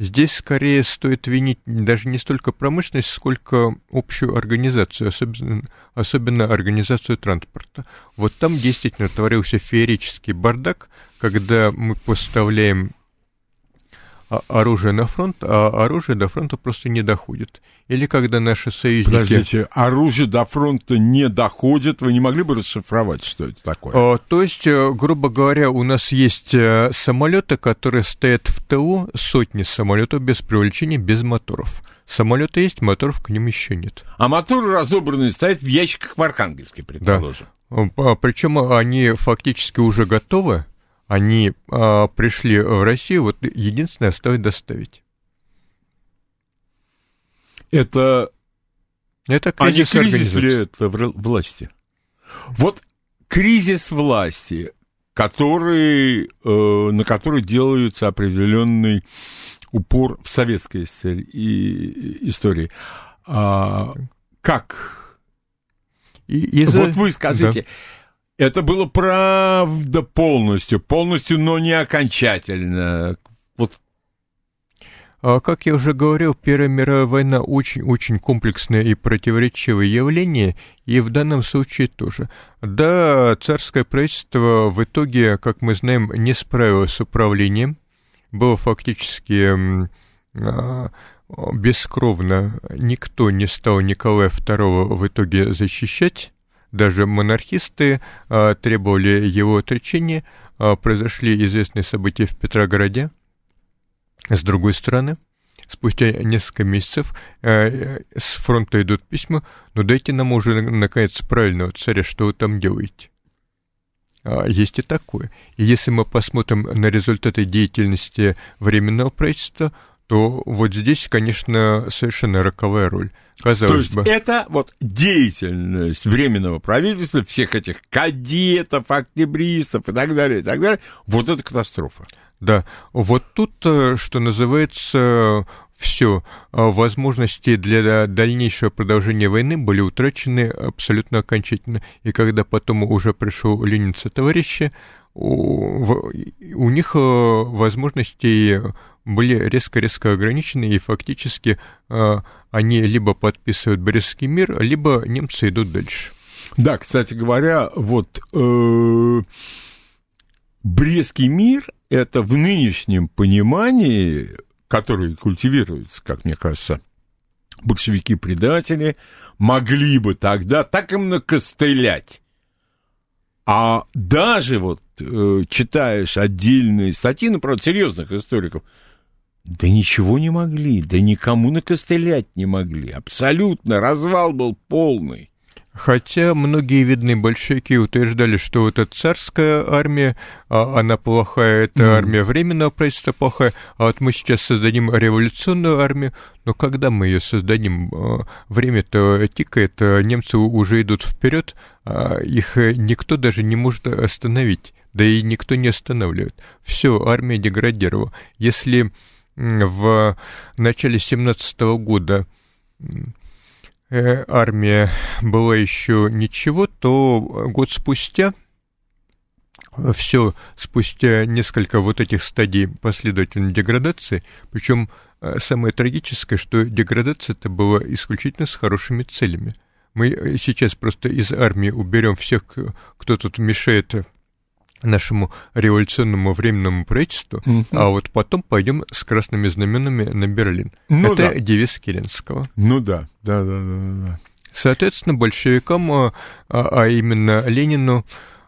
Здесь скорее стоит винить даже не столько промышленность, сколько общую организацию, особенно, особенно организацию транспорта. Вот там действительно творился феерический бардак, когда мы поставляем оружие на фронт, а оружие до фронта просто не доходит. Или когда наши союзники... Подождите, оружие до фронта не доходит, вы не могли бы расшифровать, что это такое? А, то есть, э, грубо говоря, у нас есть э, самолеты, которые стоят в ТУ, сотни самолетов без привлечения, без моторов. Самолеты есть, моторов к ним еще нет. А моторы разобранные стоят в ящиках в Архангельске, предположим. Да. Причем они фактически уже готовы, они а, пришли в Россию, вот единственное осталось доставить. Это, это кризис, а не кризис ли это власти? Вот кризис власти, который, э, на который делается определенный упор в советской истории. А, как? И, и вот вы скажите, да. Это было правда полностью, полностью, но не окончательно. Вот а, как я уже говорил, Первая мировая война очень-очень комплексное и противоречивое явление, и в данном случае тоже. Да, царское правительство в итоге, как мы знаем, не справилось с управлением, было фактически а, бескровно, никто не стал Николая II в итоге защищать, даже монархисты а, требовали его отречения. А, произошли известные события в Петрограде. С другой стороны, спустя несколько месяцев а, с фронта идут письма, но дайте нам уже, наконец, правильного царя, что вы там делаете. А, есть и такое. И если мы посмотрим на результаты деятельности Временного правительства, то вот здесь, конечно, совершенно роковая роль. Казалось То есть бы. это вот деятельность Временного правительства, всех этих кадетов, октябристов и так далее, и так далее, вот это катастрофа. Да, вот тут, э, что называется, все возможности для дальнейшего продолжения войны были утрачены абсолютно окончательно. И когда потом уже пришел Ленин со товарища, у, у них э, возможностей были резко-резко ограничены, и фактически э, они либо подписывают Брестский мир, либо немцы идут дальше. Да, кстати говоря, вот э, Брестский мир это в нынешнем понимании, который культивируется, как мне кажется, большевики-предатели, могли бы тогда так им накостылять. А даже вот э, читаешь отдельные статьи, ну, правда, серьезных историков, да ничего не могли, да никому накостылять не могли. Абсолютно, развал был полный. Хотя многие видные большевики утверждали, что вот эта царская армия, а она плохая, это mm. армия временного правительства плохая, а вот мы сейчас создадим революционную армию, но когда мы ее создадим, а, время-то тикает, а немцы уже идут вперед, а их никто даже не может остановить, да и никто не останавливает. Все, армия деградировала. Если в начале 17 года э, армия была еще ничего, то год спустя, все спустя несколько вот этих стадий последовательной деградации, причем э, самое трагическое, что деградация это была исключительно с хорошими целями. Мы сейчас просто из армии уберем всех, кто тут мешает нашему революционному временному правительству, угу. а вот потом пойдем с красными знаменами на Берлин. Ну, Это да. девиз Керенского. Ну да, да, да, да, да. Соответственно, большевикам, а, а, а именно Ленину,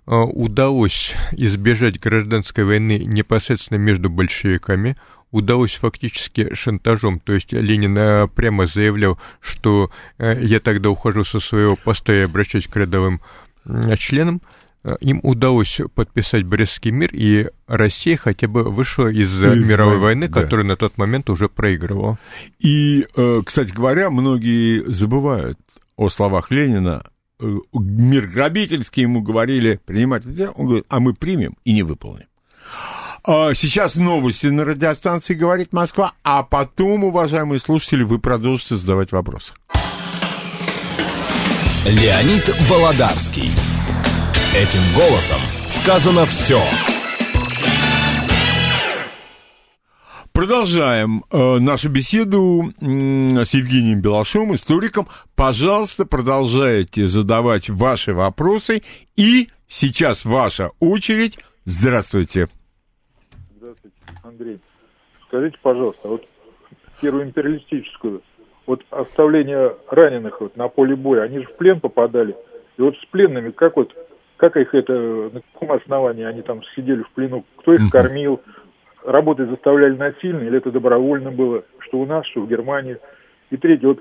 а, удалось избежать гражданской войны непосредственно между большевиками, удалось фактически шантажом. То есть Ленин прямо заявлял, что я тогда ухожу со своего поста и обращаюсь к рядовым членам. Э, им удалось подписать Брестский мир, и Россия хотя бы вышла из, из мировой войны, да. которую на тот момент уже проигрывала. И, э, кстати говоря, многие забывают о словах Ленина. Э, мир грабительский ему говорили принимать это, он говорит, а мы примем и не выполним. А сейчас новости на радиостанции «Говорит Москва», а потом, уважаемые слушатели, вы продолжите задавать вопросы. Леонид Володарский. Этим голосом сказано все. Продолжаем э, нашу беседу э, с Евгением Белашовым, историком. Пожалуйста, продолжайте задавать ваши вопросы. И сейчас ваша очередь. Здравствуйте. Здравствуйте, Андрей. Скажите, пожалуйста, вот первую империалистическую, вот оставление раненых вот на поле боя, они же в плен попадали. И вот с пленными, как вот, как их это, на каком основании они там сидели в плену, кто их кормил, работать заставляли насильно, или это добровольно было, что у нас, что в Германии. И третье, вот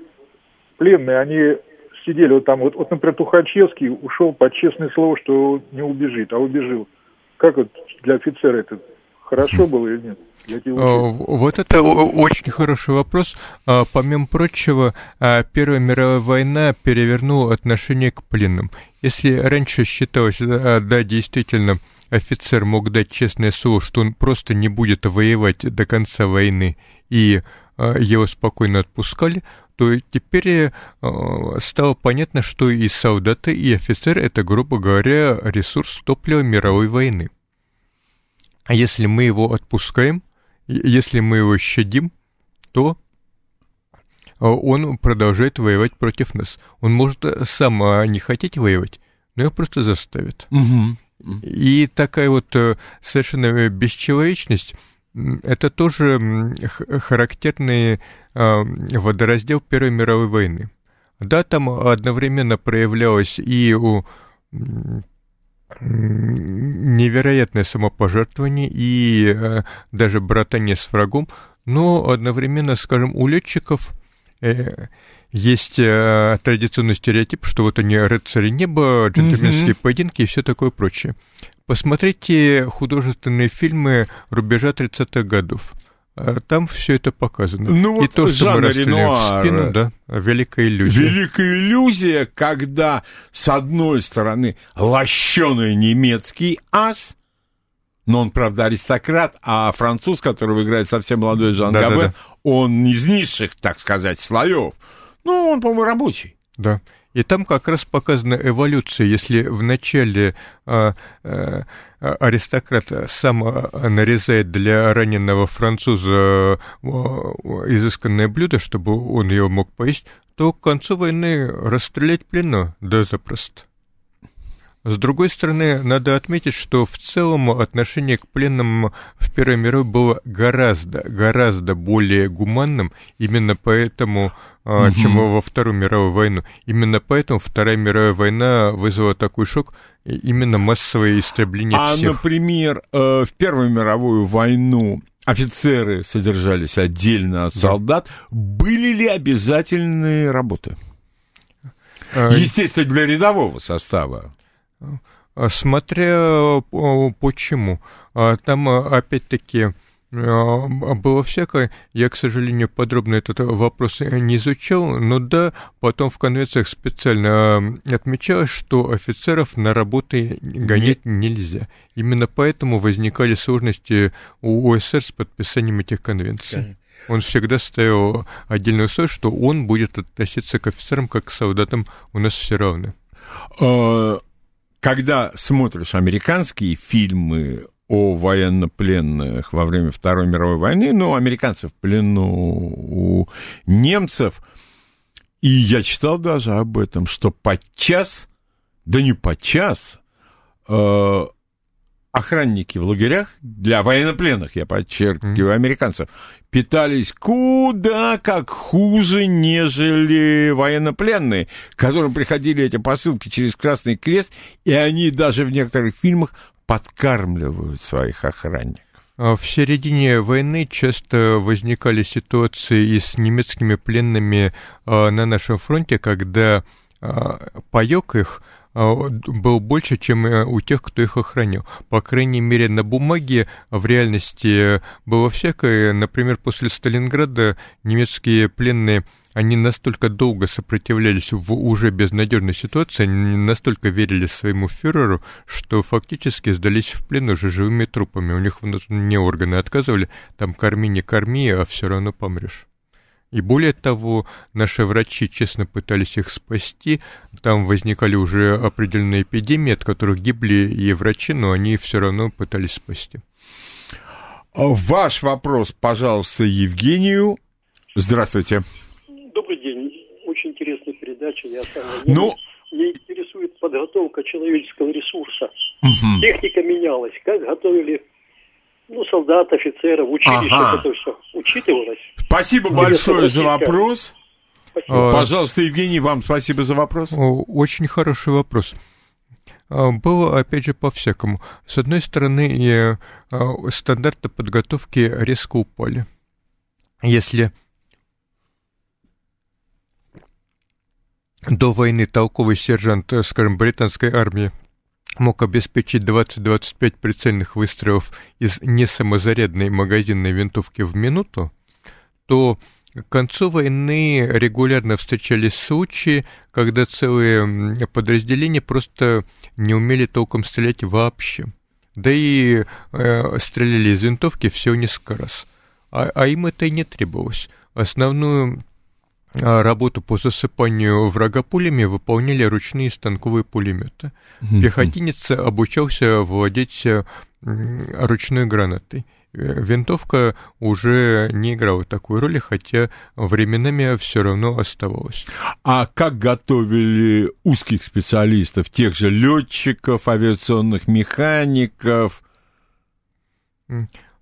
пленные, они сидели вот там, вот, вот например, Тухачевский ушел под честное слово, что не убежит, а убежал. Как вот для офицера это хорошо было или нет? А, вот это очень хороший вопрос. А, помимо прочего, а, Первая мировая война перевернула отношение к пленным. Если раньше считалось, да, действительно, офицер мог дать честное слово, что он просто не будет воевать до конца войны, и его спокойно отпускали, то теперь стало понятно, что и солдаты, и офицер — это, грубо говоря, ресурс топлива мировой войны. А если мы его отпускаем, если мы его щадим, то он продолжает воевать против нас. Он может сам не хотеть воевать, но его просто заставит. Угу. И такая вот э, совершенно бесчеловечность, это тоже характерный а, водораздел Первой мировой войны. Да, там одновременно проявлялось и у невероятное самопожертвование и э, даже братание с врагом, но одновременно, скажем, у летчиков э, есть э, традиционный стереотип, что вот они рыцари неба, джентльменские mm-hmm. поединки и все такое прочее. Посмотрите художественные фильмы рубежа 30-х годов. А там все это показано. Ну, и вот то, что мы Ренуар, в спину, да, великая иллюзия. Великая иллюзия, когда, с одной стороны, лощеный немецкий ас, но он, правда, аристократ, а француз, которого играет совсем молодой Жан да, Габе, да, да. Он из низших, так сказать, слоев. Ну, он, по-моему, рабочий. Да. И там как раз показана эволюция. Если вначале а, а, аристократ сам нарезает для раненого француза а, изысканное блюдо, чтобы он его мог поесть, то к концу войны расстрелять плену, да запросто. С другой стороны, надо отметить, что в целом отношение к пленным в Первой мировой было гораздо, гораздо более гуманным, именно поэтому, угу. чем во Вторую мировую войну. Именно поэтому Вторая мировая война вызвала такой шок, именно массовое истребление а, всех. А, например, э, в Первую мировую войну офицеры содержались отдельно от солдат. Да. Были ли обязательные работы? А, Естественно, для рядового состава. А, смотря почему. А, там, а, опять-таки, было всякое. Я, к сожалению, подробно этот вопрос не изучал, но да, потом в конвенциях специально отмечалось, что офицеров на работы гонять нельзя. Именно поэтому возникали сложности у ОСР с подписанием этих конвенций. Он всегда ставил отдельное условие, что он будет относиться к офицерам как к солдатам у нас все равны когда смотришь американские фильмы о военнопленных во время Второй мировой войны, ну, американцев в плену у немцев, и я читал даже об этом, что подчас, да не подчас, э, охранники в лагерях для военнопленных, я подчеркиваю, американцев, питались куда как хуже, нежели военнопленные, которым приходили эти посылки через Красный Крест, и они даже в некоторых фильмах подкармливают своих охранников. А в середине войны часто возникали ситуации и с немецкими пленными а, на нашем фронте, когда а, паёк их был больше, чем э, у тех, кто их охранял. По крайней мере, на бумаге в реальности было всякое. Например, после Сталинграда немецкие пленные они настолько долго сопротивлялись в уже безнадежной ситуации, они настолько верили своему фюреру, что фактически сдались в плен уже живыми трупами. У них внутренние органы отказывали, там корми, не корми, а все равно помрешь. И более того, наши врачи честно пытались их спасти. Там возникали уже определенные эпидемии, от которых гибли и врачи, но они все равно пытались спасти. Ваш вопрос, пожалуйста, Евгению. Здравствуйте. Добрый день. Очень интересная передача. Я сам ну... Меня интересует подготовка человеческого ресурса. Угу. Техника менялась. Как готовили ну, солдат, офицеров, училище, ага. это все учитывалось. Спасибо большое за вопрос. Спасибо. Пожалуйста, Евгений, вам спасибо за вопрос. Очень хороший вопрос. А, было, опять же, по-всякому. С одной стороны, а, стандарты подготовки резко упали. Если до войны толковый сержант, э, скажем, британской армии мог обеспечить 20-25 прицельных выстрелов из несамозарядной магазинной винтовки в минуту, то к концу войны регулярно встречались случаи, когда целые подразделения просто не умели толком стрелять вообще. Да и э, стреляли из винтовки всего несколько раз. А, а им это и не требовалось. Основную работу по засыпанию врага пулями выполняли ручные станковые пулеметы. Пехотинец обучался владеть ручной гранатой. Э, винтовка уже не играла такой роли, хотя временами все равно оставалась. А как готовили узких специалистов, тех же летчиков, авиационных механиков?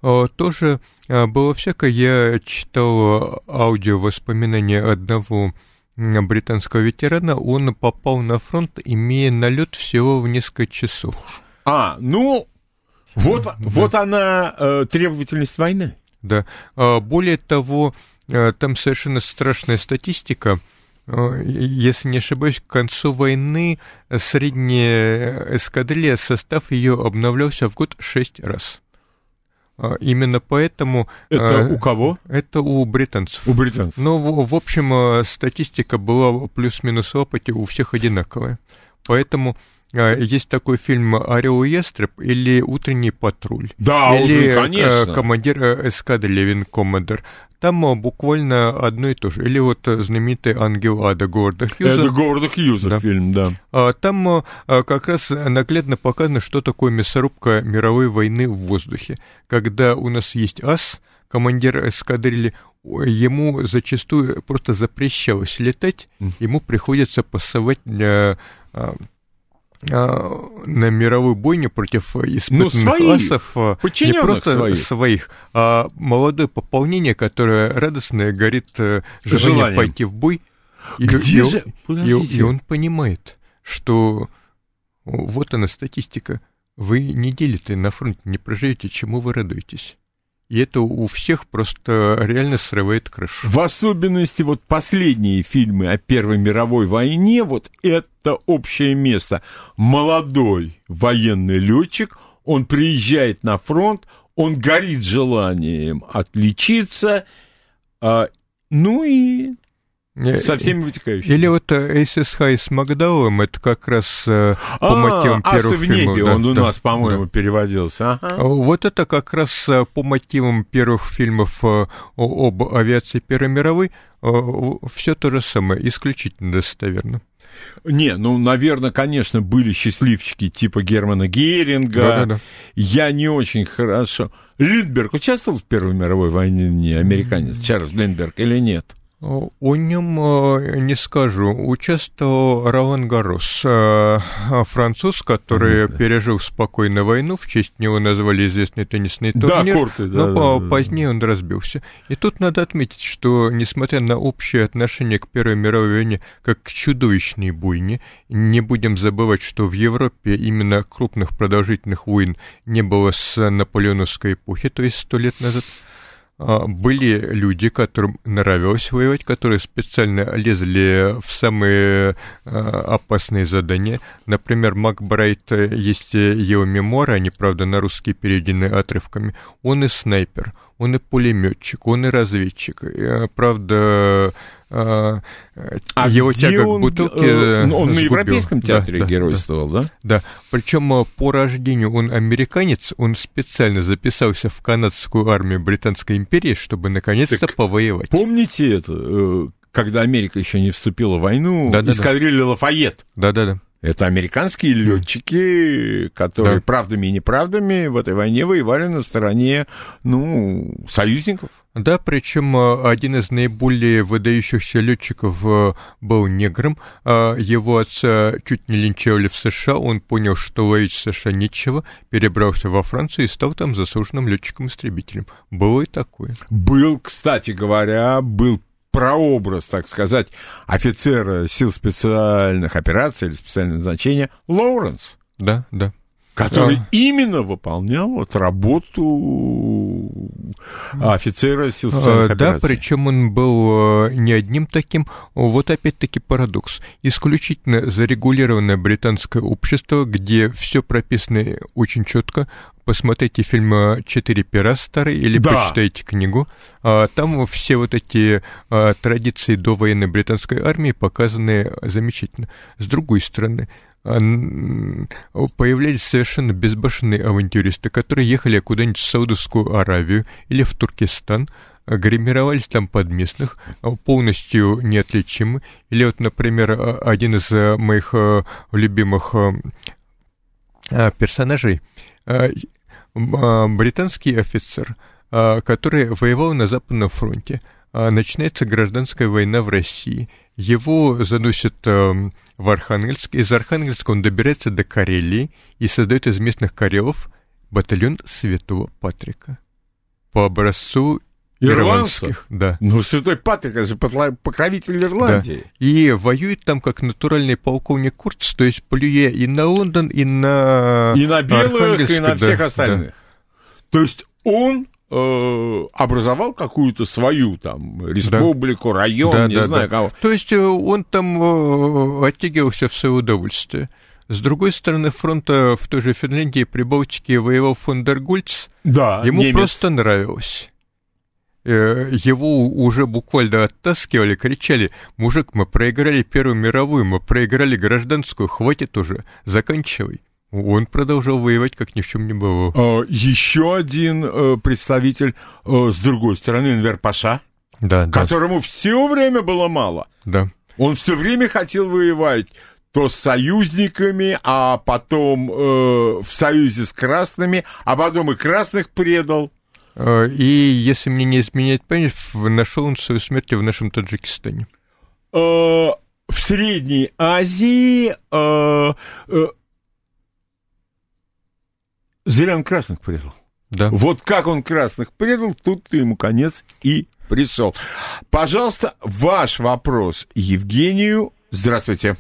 А, тоже а, было всякое. Я читал аудио воспоминания одного британского ветерана. Он попал на фронт, имея налет всего в несколько часов. А, ну, вот, да. вот она, э, требовательность войны. Да. Более того, э, там совершенно страшная статистика. Если не ошибаюсь, к концу войны средняя эскадрилья, состав ее обновлялся в год шесть раз. А, именно поэтому... Это а, у кого? Это у британцев. У британцев. Но, ну, в общем, а, статистика была плюс-минус опыте у всех одинаковая. Поэтому есть такой фильм «Орел и ястреб» или «Утренний патруль». Да, или уже, конечно. «Командир эскадры Левин Коммодер». Там буквально одно и то же. Или вот знаменитый «Ангел Ада» Говарда Хьюза. Это Говарда Хьюза да. фильм, да. Там как раз наглядно показано, что такое мясорубка мировой войны в воздухе. Когда у нас есть ас, командир эскадрильи, ему зачастую просто запрещалось летать, ему приходится пасовать а, на мировой бойне против испытанных ну, своих, а, не просто своих. своих, а молодое пополнение, которое радостное горит э, желанием, желанием. пойти в бой. И, Где и, же? И, и он понимает, что вот она статистика. Вы недели-то на фронте не проживете, чему вы радуетесь? И это у всех просто реально срывает крышу. В особенности вот последние фильмы о Первой мировой войне, вот это общее место. Молодой военный летчик, он приезжает на фронт, он горит желанием отличиться, а, ну и со всеми вытекающими. Или вот Эйсис Хай с Макдаулом, это как раз э, по а, мотивам первых в небе, фильмов. он да, у нас, по-моему, да. переводился. Ага. Вот это как раз э, по мотивам первых фильмов э, об авиации Первой мировой все то же самое, исключительно достоверно. Не, ну, наверное, конечно, были счастливчики типа Германа Геринга. Да, да, да. Я не очень хорошо. Линдберг участвовал в Первой мировой войне, американец, Чарльз Линдберг, или нет? О нем э, не скажу. Участвовал Ролан Гарос, э, француз, который Понятно. пережил спокойно войну. В честь него назвали известный теннисный турнир. Да, корты, да, но да, позднее да. он разбился. И тут надо отметить, что, несмотря на общее отношение к Первой мировой войне как к чудовищной буйне, не будем забывать, что в Европе именно крупных продолжительных войн не было с наполеоновской эпохи, то есть сто лет назад – были люди, которым нравилось воевать, которые специально лезли в самые а, опасные задания. Например, Макбрайт, э, есть его мемуары, они, правда, на русский переведены отрывками. Он и снайпер, он и пулеметчик, он и разведчик. Правда, а, а его тяга он, к бутылке э, Он сгубил. на Европейском театре да, геройствовал, да? Да, да. причем э, по рождению он американец, он специально записался в канадскую армию Британской империи, чтобы наконец-то так повоевать. Помните это, э, когда Америка еще не вступила в войну, да, да, эскадрилья да. Лафайет? Да-да-да. Это американские летчики, которые да. правдами и неправдами в этой войне воевали на стороне, ну, союзников. Да, причем э, один из наиболее выдающихся летчиков э, был негром. А его отца чуть не линчевали в США. Он понял, что ловить в США нечего, перебрался во Францию и стал там заслуженным летчиком-истребителем. Было и такое. Был, кстати говоря, был прообраз, так сказать, офицера сил специальных операций или специального значения Лоуренс. Да, да который а. именно выполнял вот работу офицера сил специальных а, Да, причем он был э, не одним таким. Вот опять-таки парадокс. Исключительно зарегулированное британское общество, где все прописано очень четко. Посмотрите фильм «Четыре пера» старый или да. почитайте книгу. А, там все вот эти традиции до военной британской армии показаны замечательно. С другой стороны, появлялись совершенно безбашенные авантюристы, которые ехали куда-нибудь в Саудовскую Аравию или в Туркестан, гримировались там под местных, а, полностью неотличимы. Или вот, например, а, один из а, моих любимых персонажей, британский офицер, который воевал на Западном фронте. Начинается гражданская война в России. Его заносят в Архангельск. Из Архангельска он добирается до Карелии и создает из местных карелов батальон Святого Патрика. По образцу Ирландских, да. Ну, Святой Патрик, это же покровитель Ирландии. Да. И воюет там как натуральный полковник Курц, то есть плюя и на Лондон, и на И на белых, и на всех да, остальных. Да. То есть он э, образовал какую-то свою там республику, да. район, да, не да, знаю да. кого. То есть э, он там э, оттягивался в свое удовольствие. С другой стороны фронта в той же Финляндии, Прибалтике воевал фон дер Гульц. Да, Ему немец. просто нравилось. Его уже буквально оттаскивали, кричали, мужик, мы проиграли Первую мировую, мы проиграли гражданскую, хватит уже, заканчивай. Он продолжал воевать, как ни в чем не было. А, еще один э, представитель э, с другой стороны, Энвер Паша, да, которому да. все время было мало. Да. Он все время хотел воевать то с союзниками, а потом э, в союзе с красными, а потом и красных предал. Э, и, если мне не изменяет память, нашел он свою смерть в нашем Таджикистане. Э, в Средней Азии он красных предал. Да. Вот как он красных предал, тут ему конец и пришел. Пожалуйста, ваш вопрос Евгению. Здравствуйте.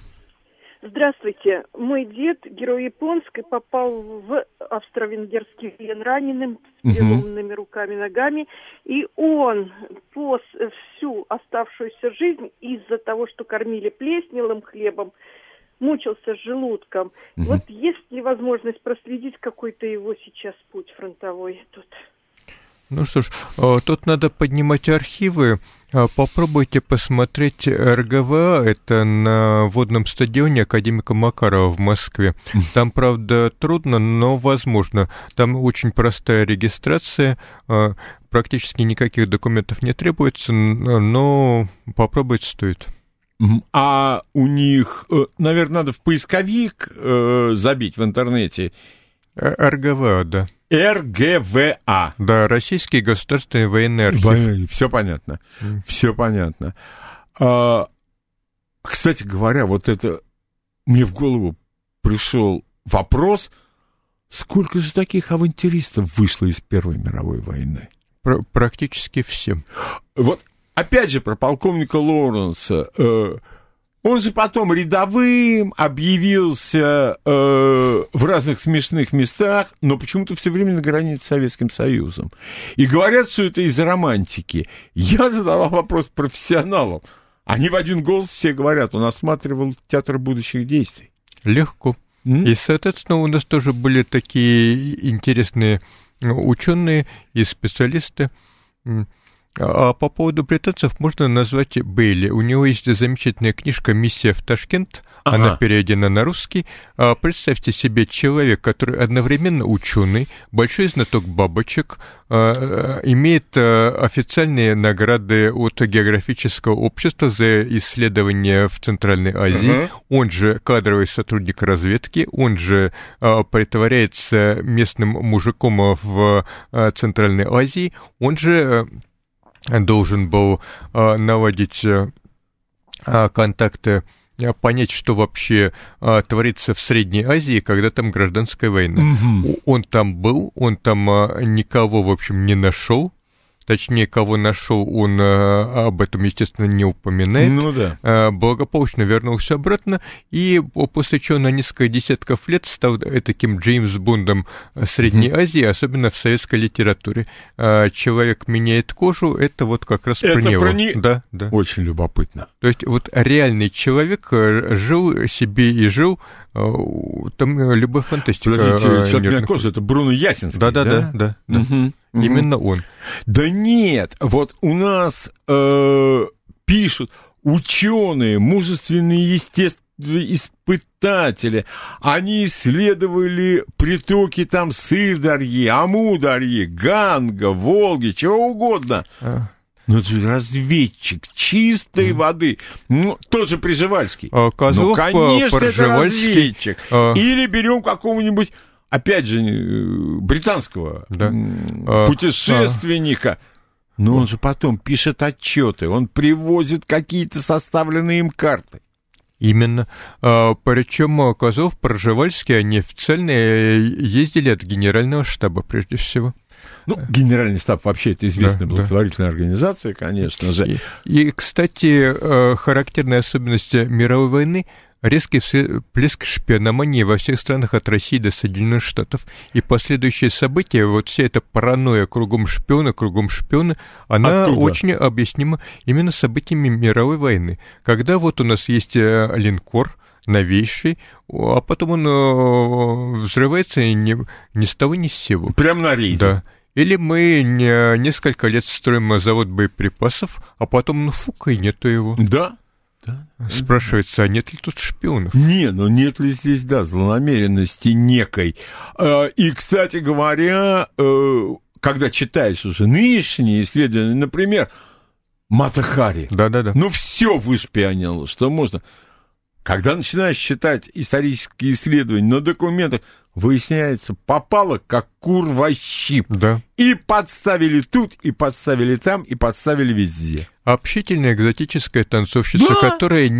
Здравствуйте. Мой дед, герой японской, попал в австро-венгерский плен раненым, с переломанными руками, ногами. И он по всю оставшуюся жизнь из-за того, что кормили плесневым хлебом, мучился с желудком. Угу. Вот есть ли возможность проследить какой-то его сейчас путь фронтовой тут? Ну что ж, э, тут надо поднимать архивы. Э, попробуйте посмотреть РГВА, это на водном стадионе Академика Макарова в Москве. Там, правда, трудно, но возможно. Там очень простая регистрация, э, практически никаких документов не требуется, но попробовать стоит. А у них, э, наверное, надо в поисковик э, забить в интернете. РГВА, да. РГВА. Да, Российский государственный военный архив. Все понятно. Mm. Все понятно. А, кстати говоря, вот это мне в голову пришел вопрос, сколько же таких авантюристов вышло из Первой мировой войны? Пр практически все. Вот опять же, про полковника Лоуренса. Э, он же потом рядовым объявился э, в разных смешных местах, но почему-то все время на границе с Советским Союзом. И говорят, что это из-за романтики. Я задавал вопрос профессионалам. Они в один голос все говорят, он осматривал театр будущих действий. Легко. Mm-hmm. И, соответственно, у нас тоже были такие интересные ученые и специалисты. А по поводу британцев можно назвать Бейли. У него есть замечательная книжка «Миссия в Ташкент». Ага. Она переведена на русский. А, представьте себе человек, который одновременно ученый, большой знаток бабочек, а, имеет официальные награды от географического общества за исследования в Центральной Азии. Ага. Он же кадровый сотрудник разведки, он же притворяется местным мужиком в Центральной Азии, он же должен был а, наводить э, а, контакты понять, что вообще а, творится в Средней Азии, когда там гражданская война. Угу. Он там был, он там а, никого, в общем, не нашел, точнее, кого нашел, он а, об этом, естественно, не упоминает. Ну да. А, благополучно вернулся обратно, и после чего на несколько десятков лет стал таким Джеймс Бондом Средней mm-hmm. Азии, особенно в советской литературе. Человек меняет кожу, это вот как раз это про него. Про не... Да, да. Очень любопытно. То есть вот реальный человек э, жил себе и жил там э, любая фантастика. Подождите, э, человек кожа, это Бруно Ясинский, да? Да, да, да. угу, Именно он. Да нет, вот у нас э, пишут ученые, мужественные естественные испытатели, они исследовали притоки там Сырдарьи, Амударьи, Ганга, Волги, чего угодно. А. Ну, это разведчик чистой mm. воды. Ну, тот же Приживальский. А, Козлов, ну, конечно, это разведчик. А... Или берем какого-нибудь опять же, э, британского да. А, путешественника. А... Но он же потом пишет отчеты, он привозит какие-то составленные им карты. Именно. А, причем Козлов, Проживальский, они официально э, ездили от генерального штаба, прежде всего. Ну, Генеральный штаб вообще это известная да, благотворительная да. организация, конечно же. И, и, кстати, э, характерная особенность мировой войны резкий всплеск шпиономании во всех странах от России до Соединенных Штатов. И последующие события, вот вся эта паранойя кругом шпиона, кругом шпиона, она Оттуда. очень объяснима именно событиями мировой войны. Когда вот у нас есть э, линкор, новейший, а потом он э, взрывается ни, ни с того, ни с сего. Прямо на рейде. Да. Или мы не, несколько лет строим завод боеприпасов, а потом, фука, и нету его. Да, да. Спрашивается, а нет ли тут шпионов? Не, ну нет ли здесь, да, злонамеренности некой. А, и, кстати говоря, э, когда читаешь уже нынешние исследования, например, Матахари. Да-да-да. Ну, все вышпионило, что можно. Когда начинаешь читать исторические исследования на документах, выясняется, попало как кур во щип. Да. И подставили тут, и подставили там, и подставили везде. Общительная экзотическая танцовщица, да. которая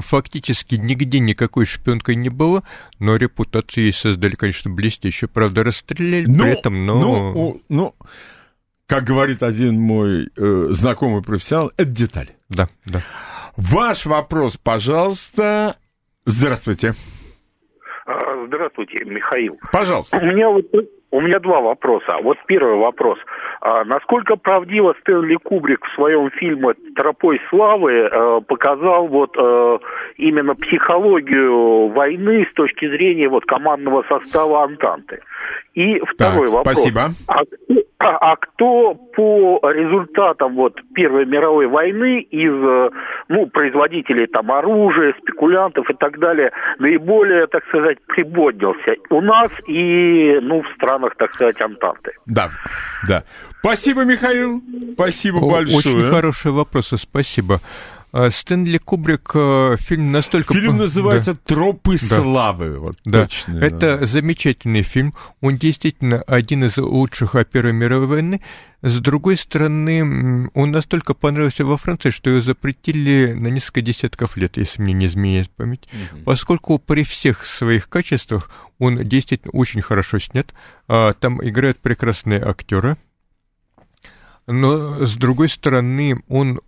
фактически нигде никакой шпионкой не была, но репутацию ей создали, конечно, блестяще. Правда, расстреляли но, при этом, но... Ну, ну, как говорит один мой э, знакомый профессионал, это деталь. Да, да. Ваш вопрос, пожалуйста. Здравствуйте. Здравствуйте, Михаил. Пожалуйста. У меня вот у меня два вопроса. Вот первый вопрос. А насколько правдиво Стэнли Кубрик в своем фильме «Тропой славы» э, показал вот э, именно психологию войны с точки зрения вот командного состава Антанты? И второй так, вопрос. Спасибо. А, а, а кто по результатам вот Первой мировой войны из э, ну, производителей там оружия, спекулянтов и так далее наиболее, так сказать, прибоднился у нас и ну, в странах, так сказать, Антанты? Да, да. Спасибо, Михаил. Спасибо О, большое. Очень хорошие вопросы, спасибо. А, Стэнли Кубрик э, фильм настолько... Фильм называется да. «Тропы да. славы». Вот да. Точно, Это да. замечательный фильм. Он действительно один из лучших о Первой мировой войны. С другой стороны, он настолько понравился во Франции, что его запретили на несколько десятков лет, если мне не изменяет память. Угу. Поскольку при всех своих качествах он действительно очень хорошо снят. А, там играют прекрасные актеры. Но, с другой стороны, он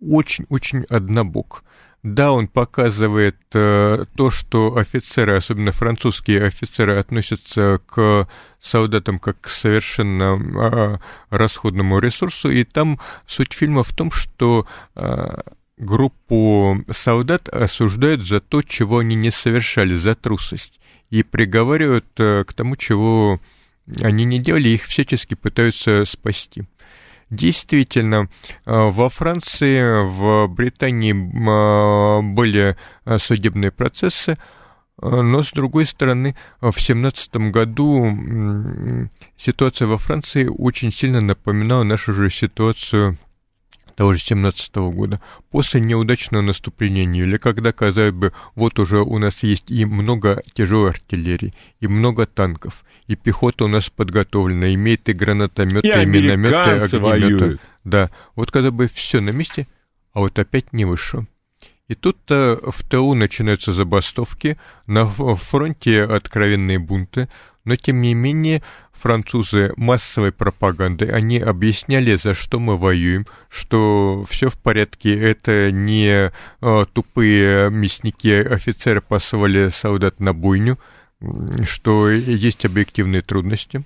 очень-очень однобок. Да, он показывает э, то, что офицеры, особенно французские офицеры, относятся к солдатам как к совершенно э, расходному ресурсу, и там суть фильма в том, что э, группу солдат осуждают за то, чего они не совершали, за трусость, и приговаривают э, к тому, чего они не делали, их всячески пытаются спасти. Действительно, во Франции, в Британии были судебные процессы, но, с другой стороны, в 2017 году ситуация во Франции очень сильно напоминала нашу же ситуацию того же 17 года, после неудачного наступления или когда, казалось бы, вот уже у нас есть и много тяжелой артиллерии, и много танков, и пехота у нас подготовлена, имеет и гранатометы, и, и минометы, огнеметы. Да, вот когда бы все на месте, а вот опять не вышло. И тут в ТУ начинаются забастовки, на фронте откровенные бунты, но тем не менее французы массовой пропагандой, они объясняли, за что мы воюем, что все в порядке, это не э, тупые мясники, офицеры посылали солдат на бойню, что есть объективные трудности.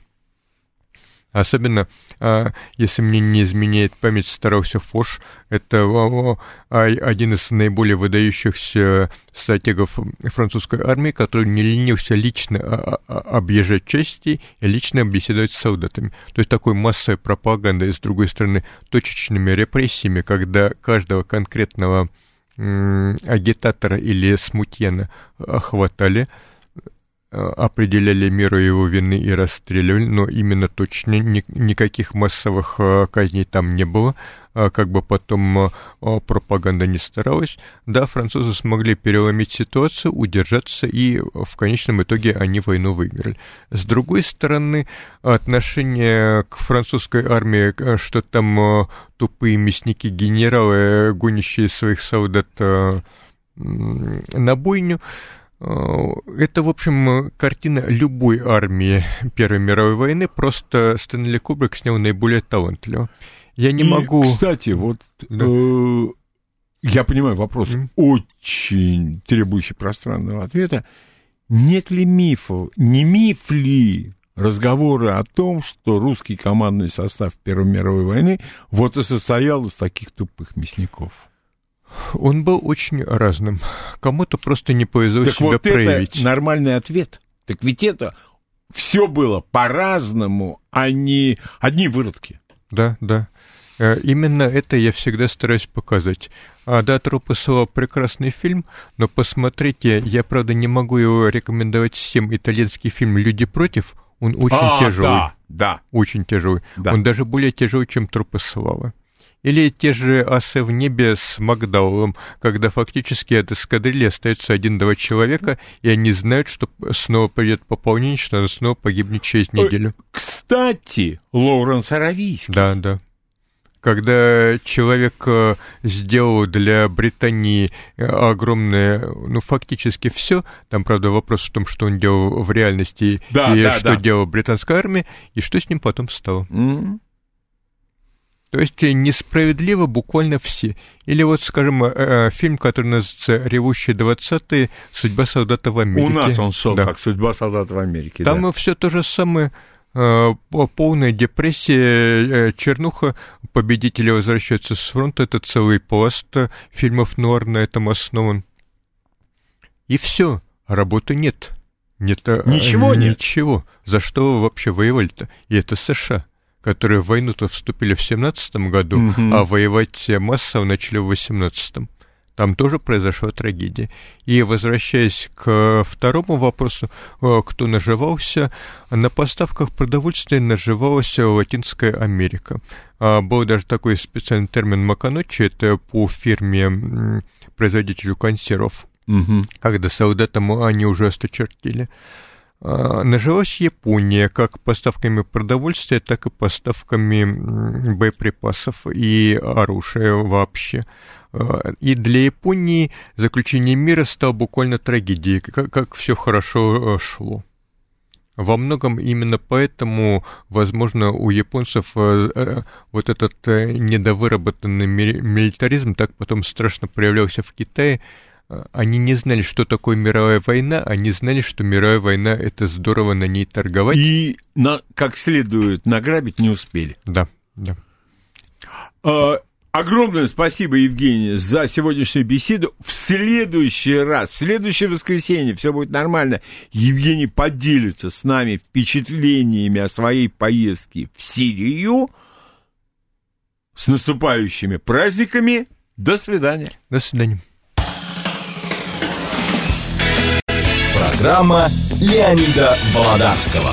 Особенно, а, если мне не изменяет память, старался Фош, это один из наиболее выдающихся стратегов французской армии, который не ленился лично а, а, объезжать части и лично беседовать с солдатами. То есть такой массовой пропагандой, с другой стороны, точечными репрессиями, когда каждого конкретного агитатора или смутьяна хватали, Э, определяли меру его вины и расстреливали, но именно точно ни, никаких массовых э, казней там не было, а как бы потом э, пропаганда не старалась. Да, французы смогли переломить ситуацию, удержаться, и в конечном итоге они войну выиграли. С другой стороны, отношение к французской армии, что там тупые мясники генералы, гонящие своих солдат на бойню, Э, это, в общем, картина любой армии Первой мировой войны, просто Стэнли Кубрик снял наиболее талантливо. Я не И, могу... Кстати, вот да. э, я понимаю вопрос mm. очень требующий пространного ответа. Нет ли мифов, не миф ли разговоры о том, что русский командный состав Первой мировой войны вот и состоял из таких тупых мясников? Он был очень разным. Кому-то просто не повезло так себя вот проявить. Это нормальный ответ. Так ведь это все было по-разному, а не одни выродки. Да, да. Э, именно это я всегда стараюсь показать. А да, «Трупы слова» — прекрасный фильм, но посмотрите, я, правда, не могу его рекомендовать всем. Итальянский фильм «Люди против», он очень а, тяжелый. Да, да. Очень тяжелый. Да. Он даже более тяжелый, чем «Трупы славы». Или те же асы в небе с Макдаулом, когда фактически от эскадрильи остается один-два человека, и они знают, что снова придет пополнение, что она снова погибнет через неделю. Кстати, Лоуренс Аравийский. Да, да когда человек э, сделал для Британии э, огромное, ну, фактически все, там, правда, вопрос в том, что он делал в реальности, да, и да, что да. делала британская армия, и что с ним потом стало. Mm-hmm. То есть э, несправедливо буквально все. Или вот, скажем, э, э, фильм, который называется «Ревущие двадцатые. Судьба солдата в Америке». У нас он шел да. как «Судьба солдата в Америке». Там да. все то же самое полная депрессия, чернуха, победители возвращаются с фронта, это целый пласт фильмов нуар на этом основан. И все, работы нет. нет ничего нет. Ничего. За что вы вообще воевали-то? И это США которые в войну-то вступили в 17 году, угу. а воевать массово начали в 18 там тоже произошла трагедия. И возвращаясь к второму вопросу, э, кто наживался, на поставках продовольствия наживалась Латинская Америка. А, был даже такой специальный термин «маканочи», это по фирме производителю консервов, угу. когда солдатам они уже осточертили. А, нажилась Япония как поставками продовольствия, так и поставками боеприпасов и оружия вообще. А, и для Японии заключение мира стало буквально трагедией, как, как все хорошо а, шло. Во многом именно поэтому, возможно, у японцев вот этот э, недовыработанный милитаризм так потом страшно проявлялся в Китае, они не знали, что такое мировая война, они знали, что мировая война — это здорово на ней торговать. И на, как следует награбить не успели. Да, да. А, огромное спасибо, Евгений, за сегодняшнюю беседу. В следующий раз, в следующее воскресенье все будет нормально. Евгений поделится с нами впечатлениями о своей поездке в Сирию. С наступающими праздниками. До свидания. До свидания. Программа Леонида Володарского.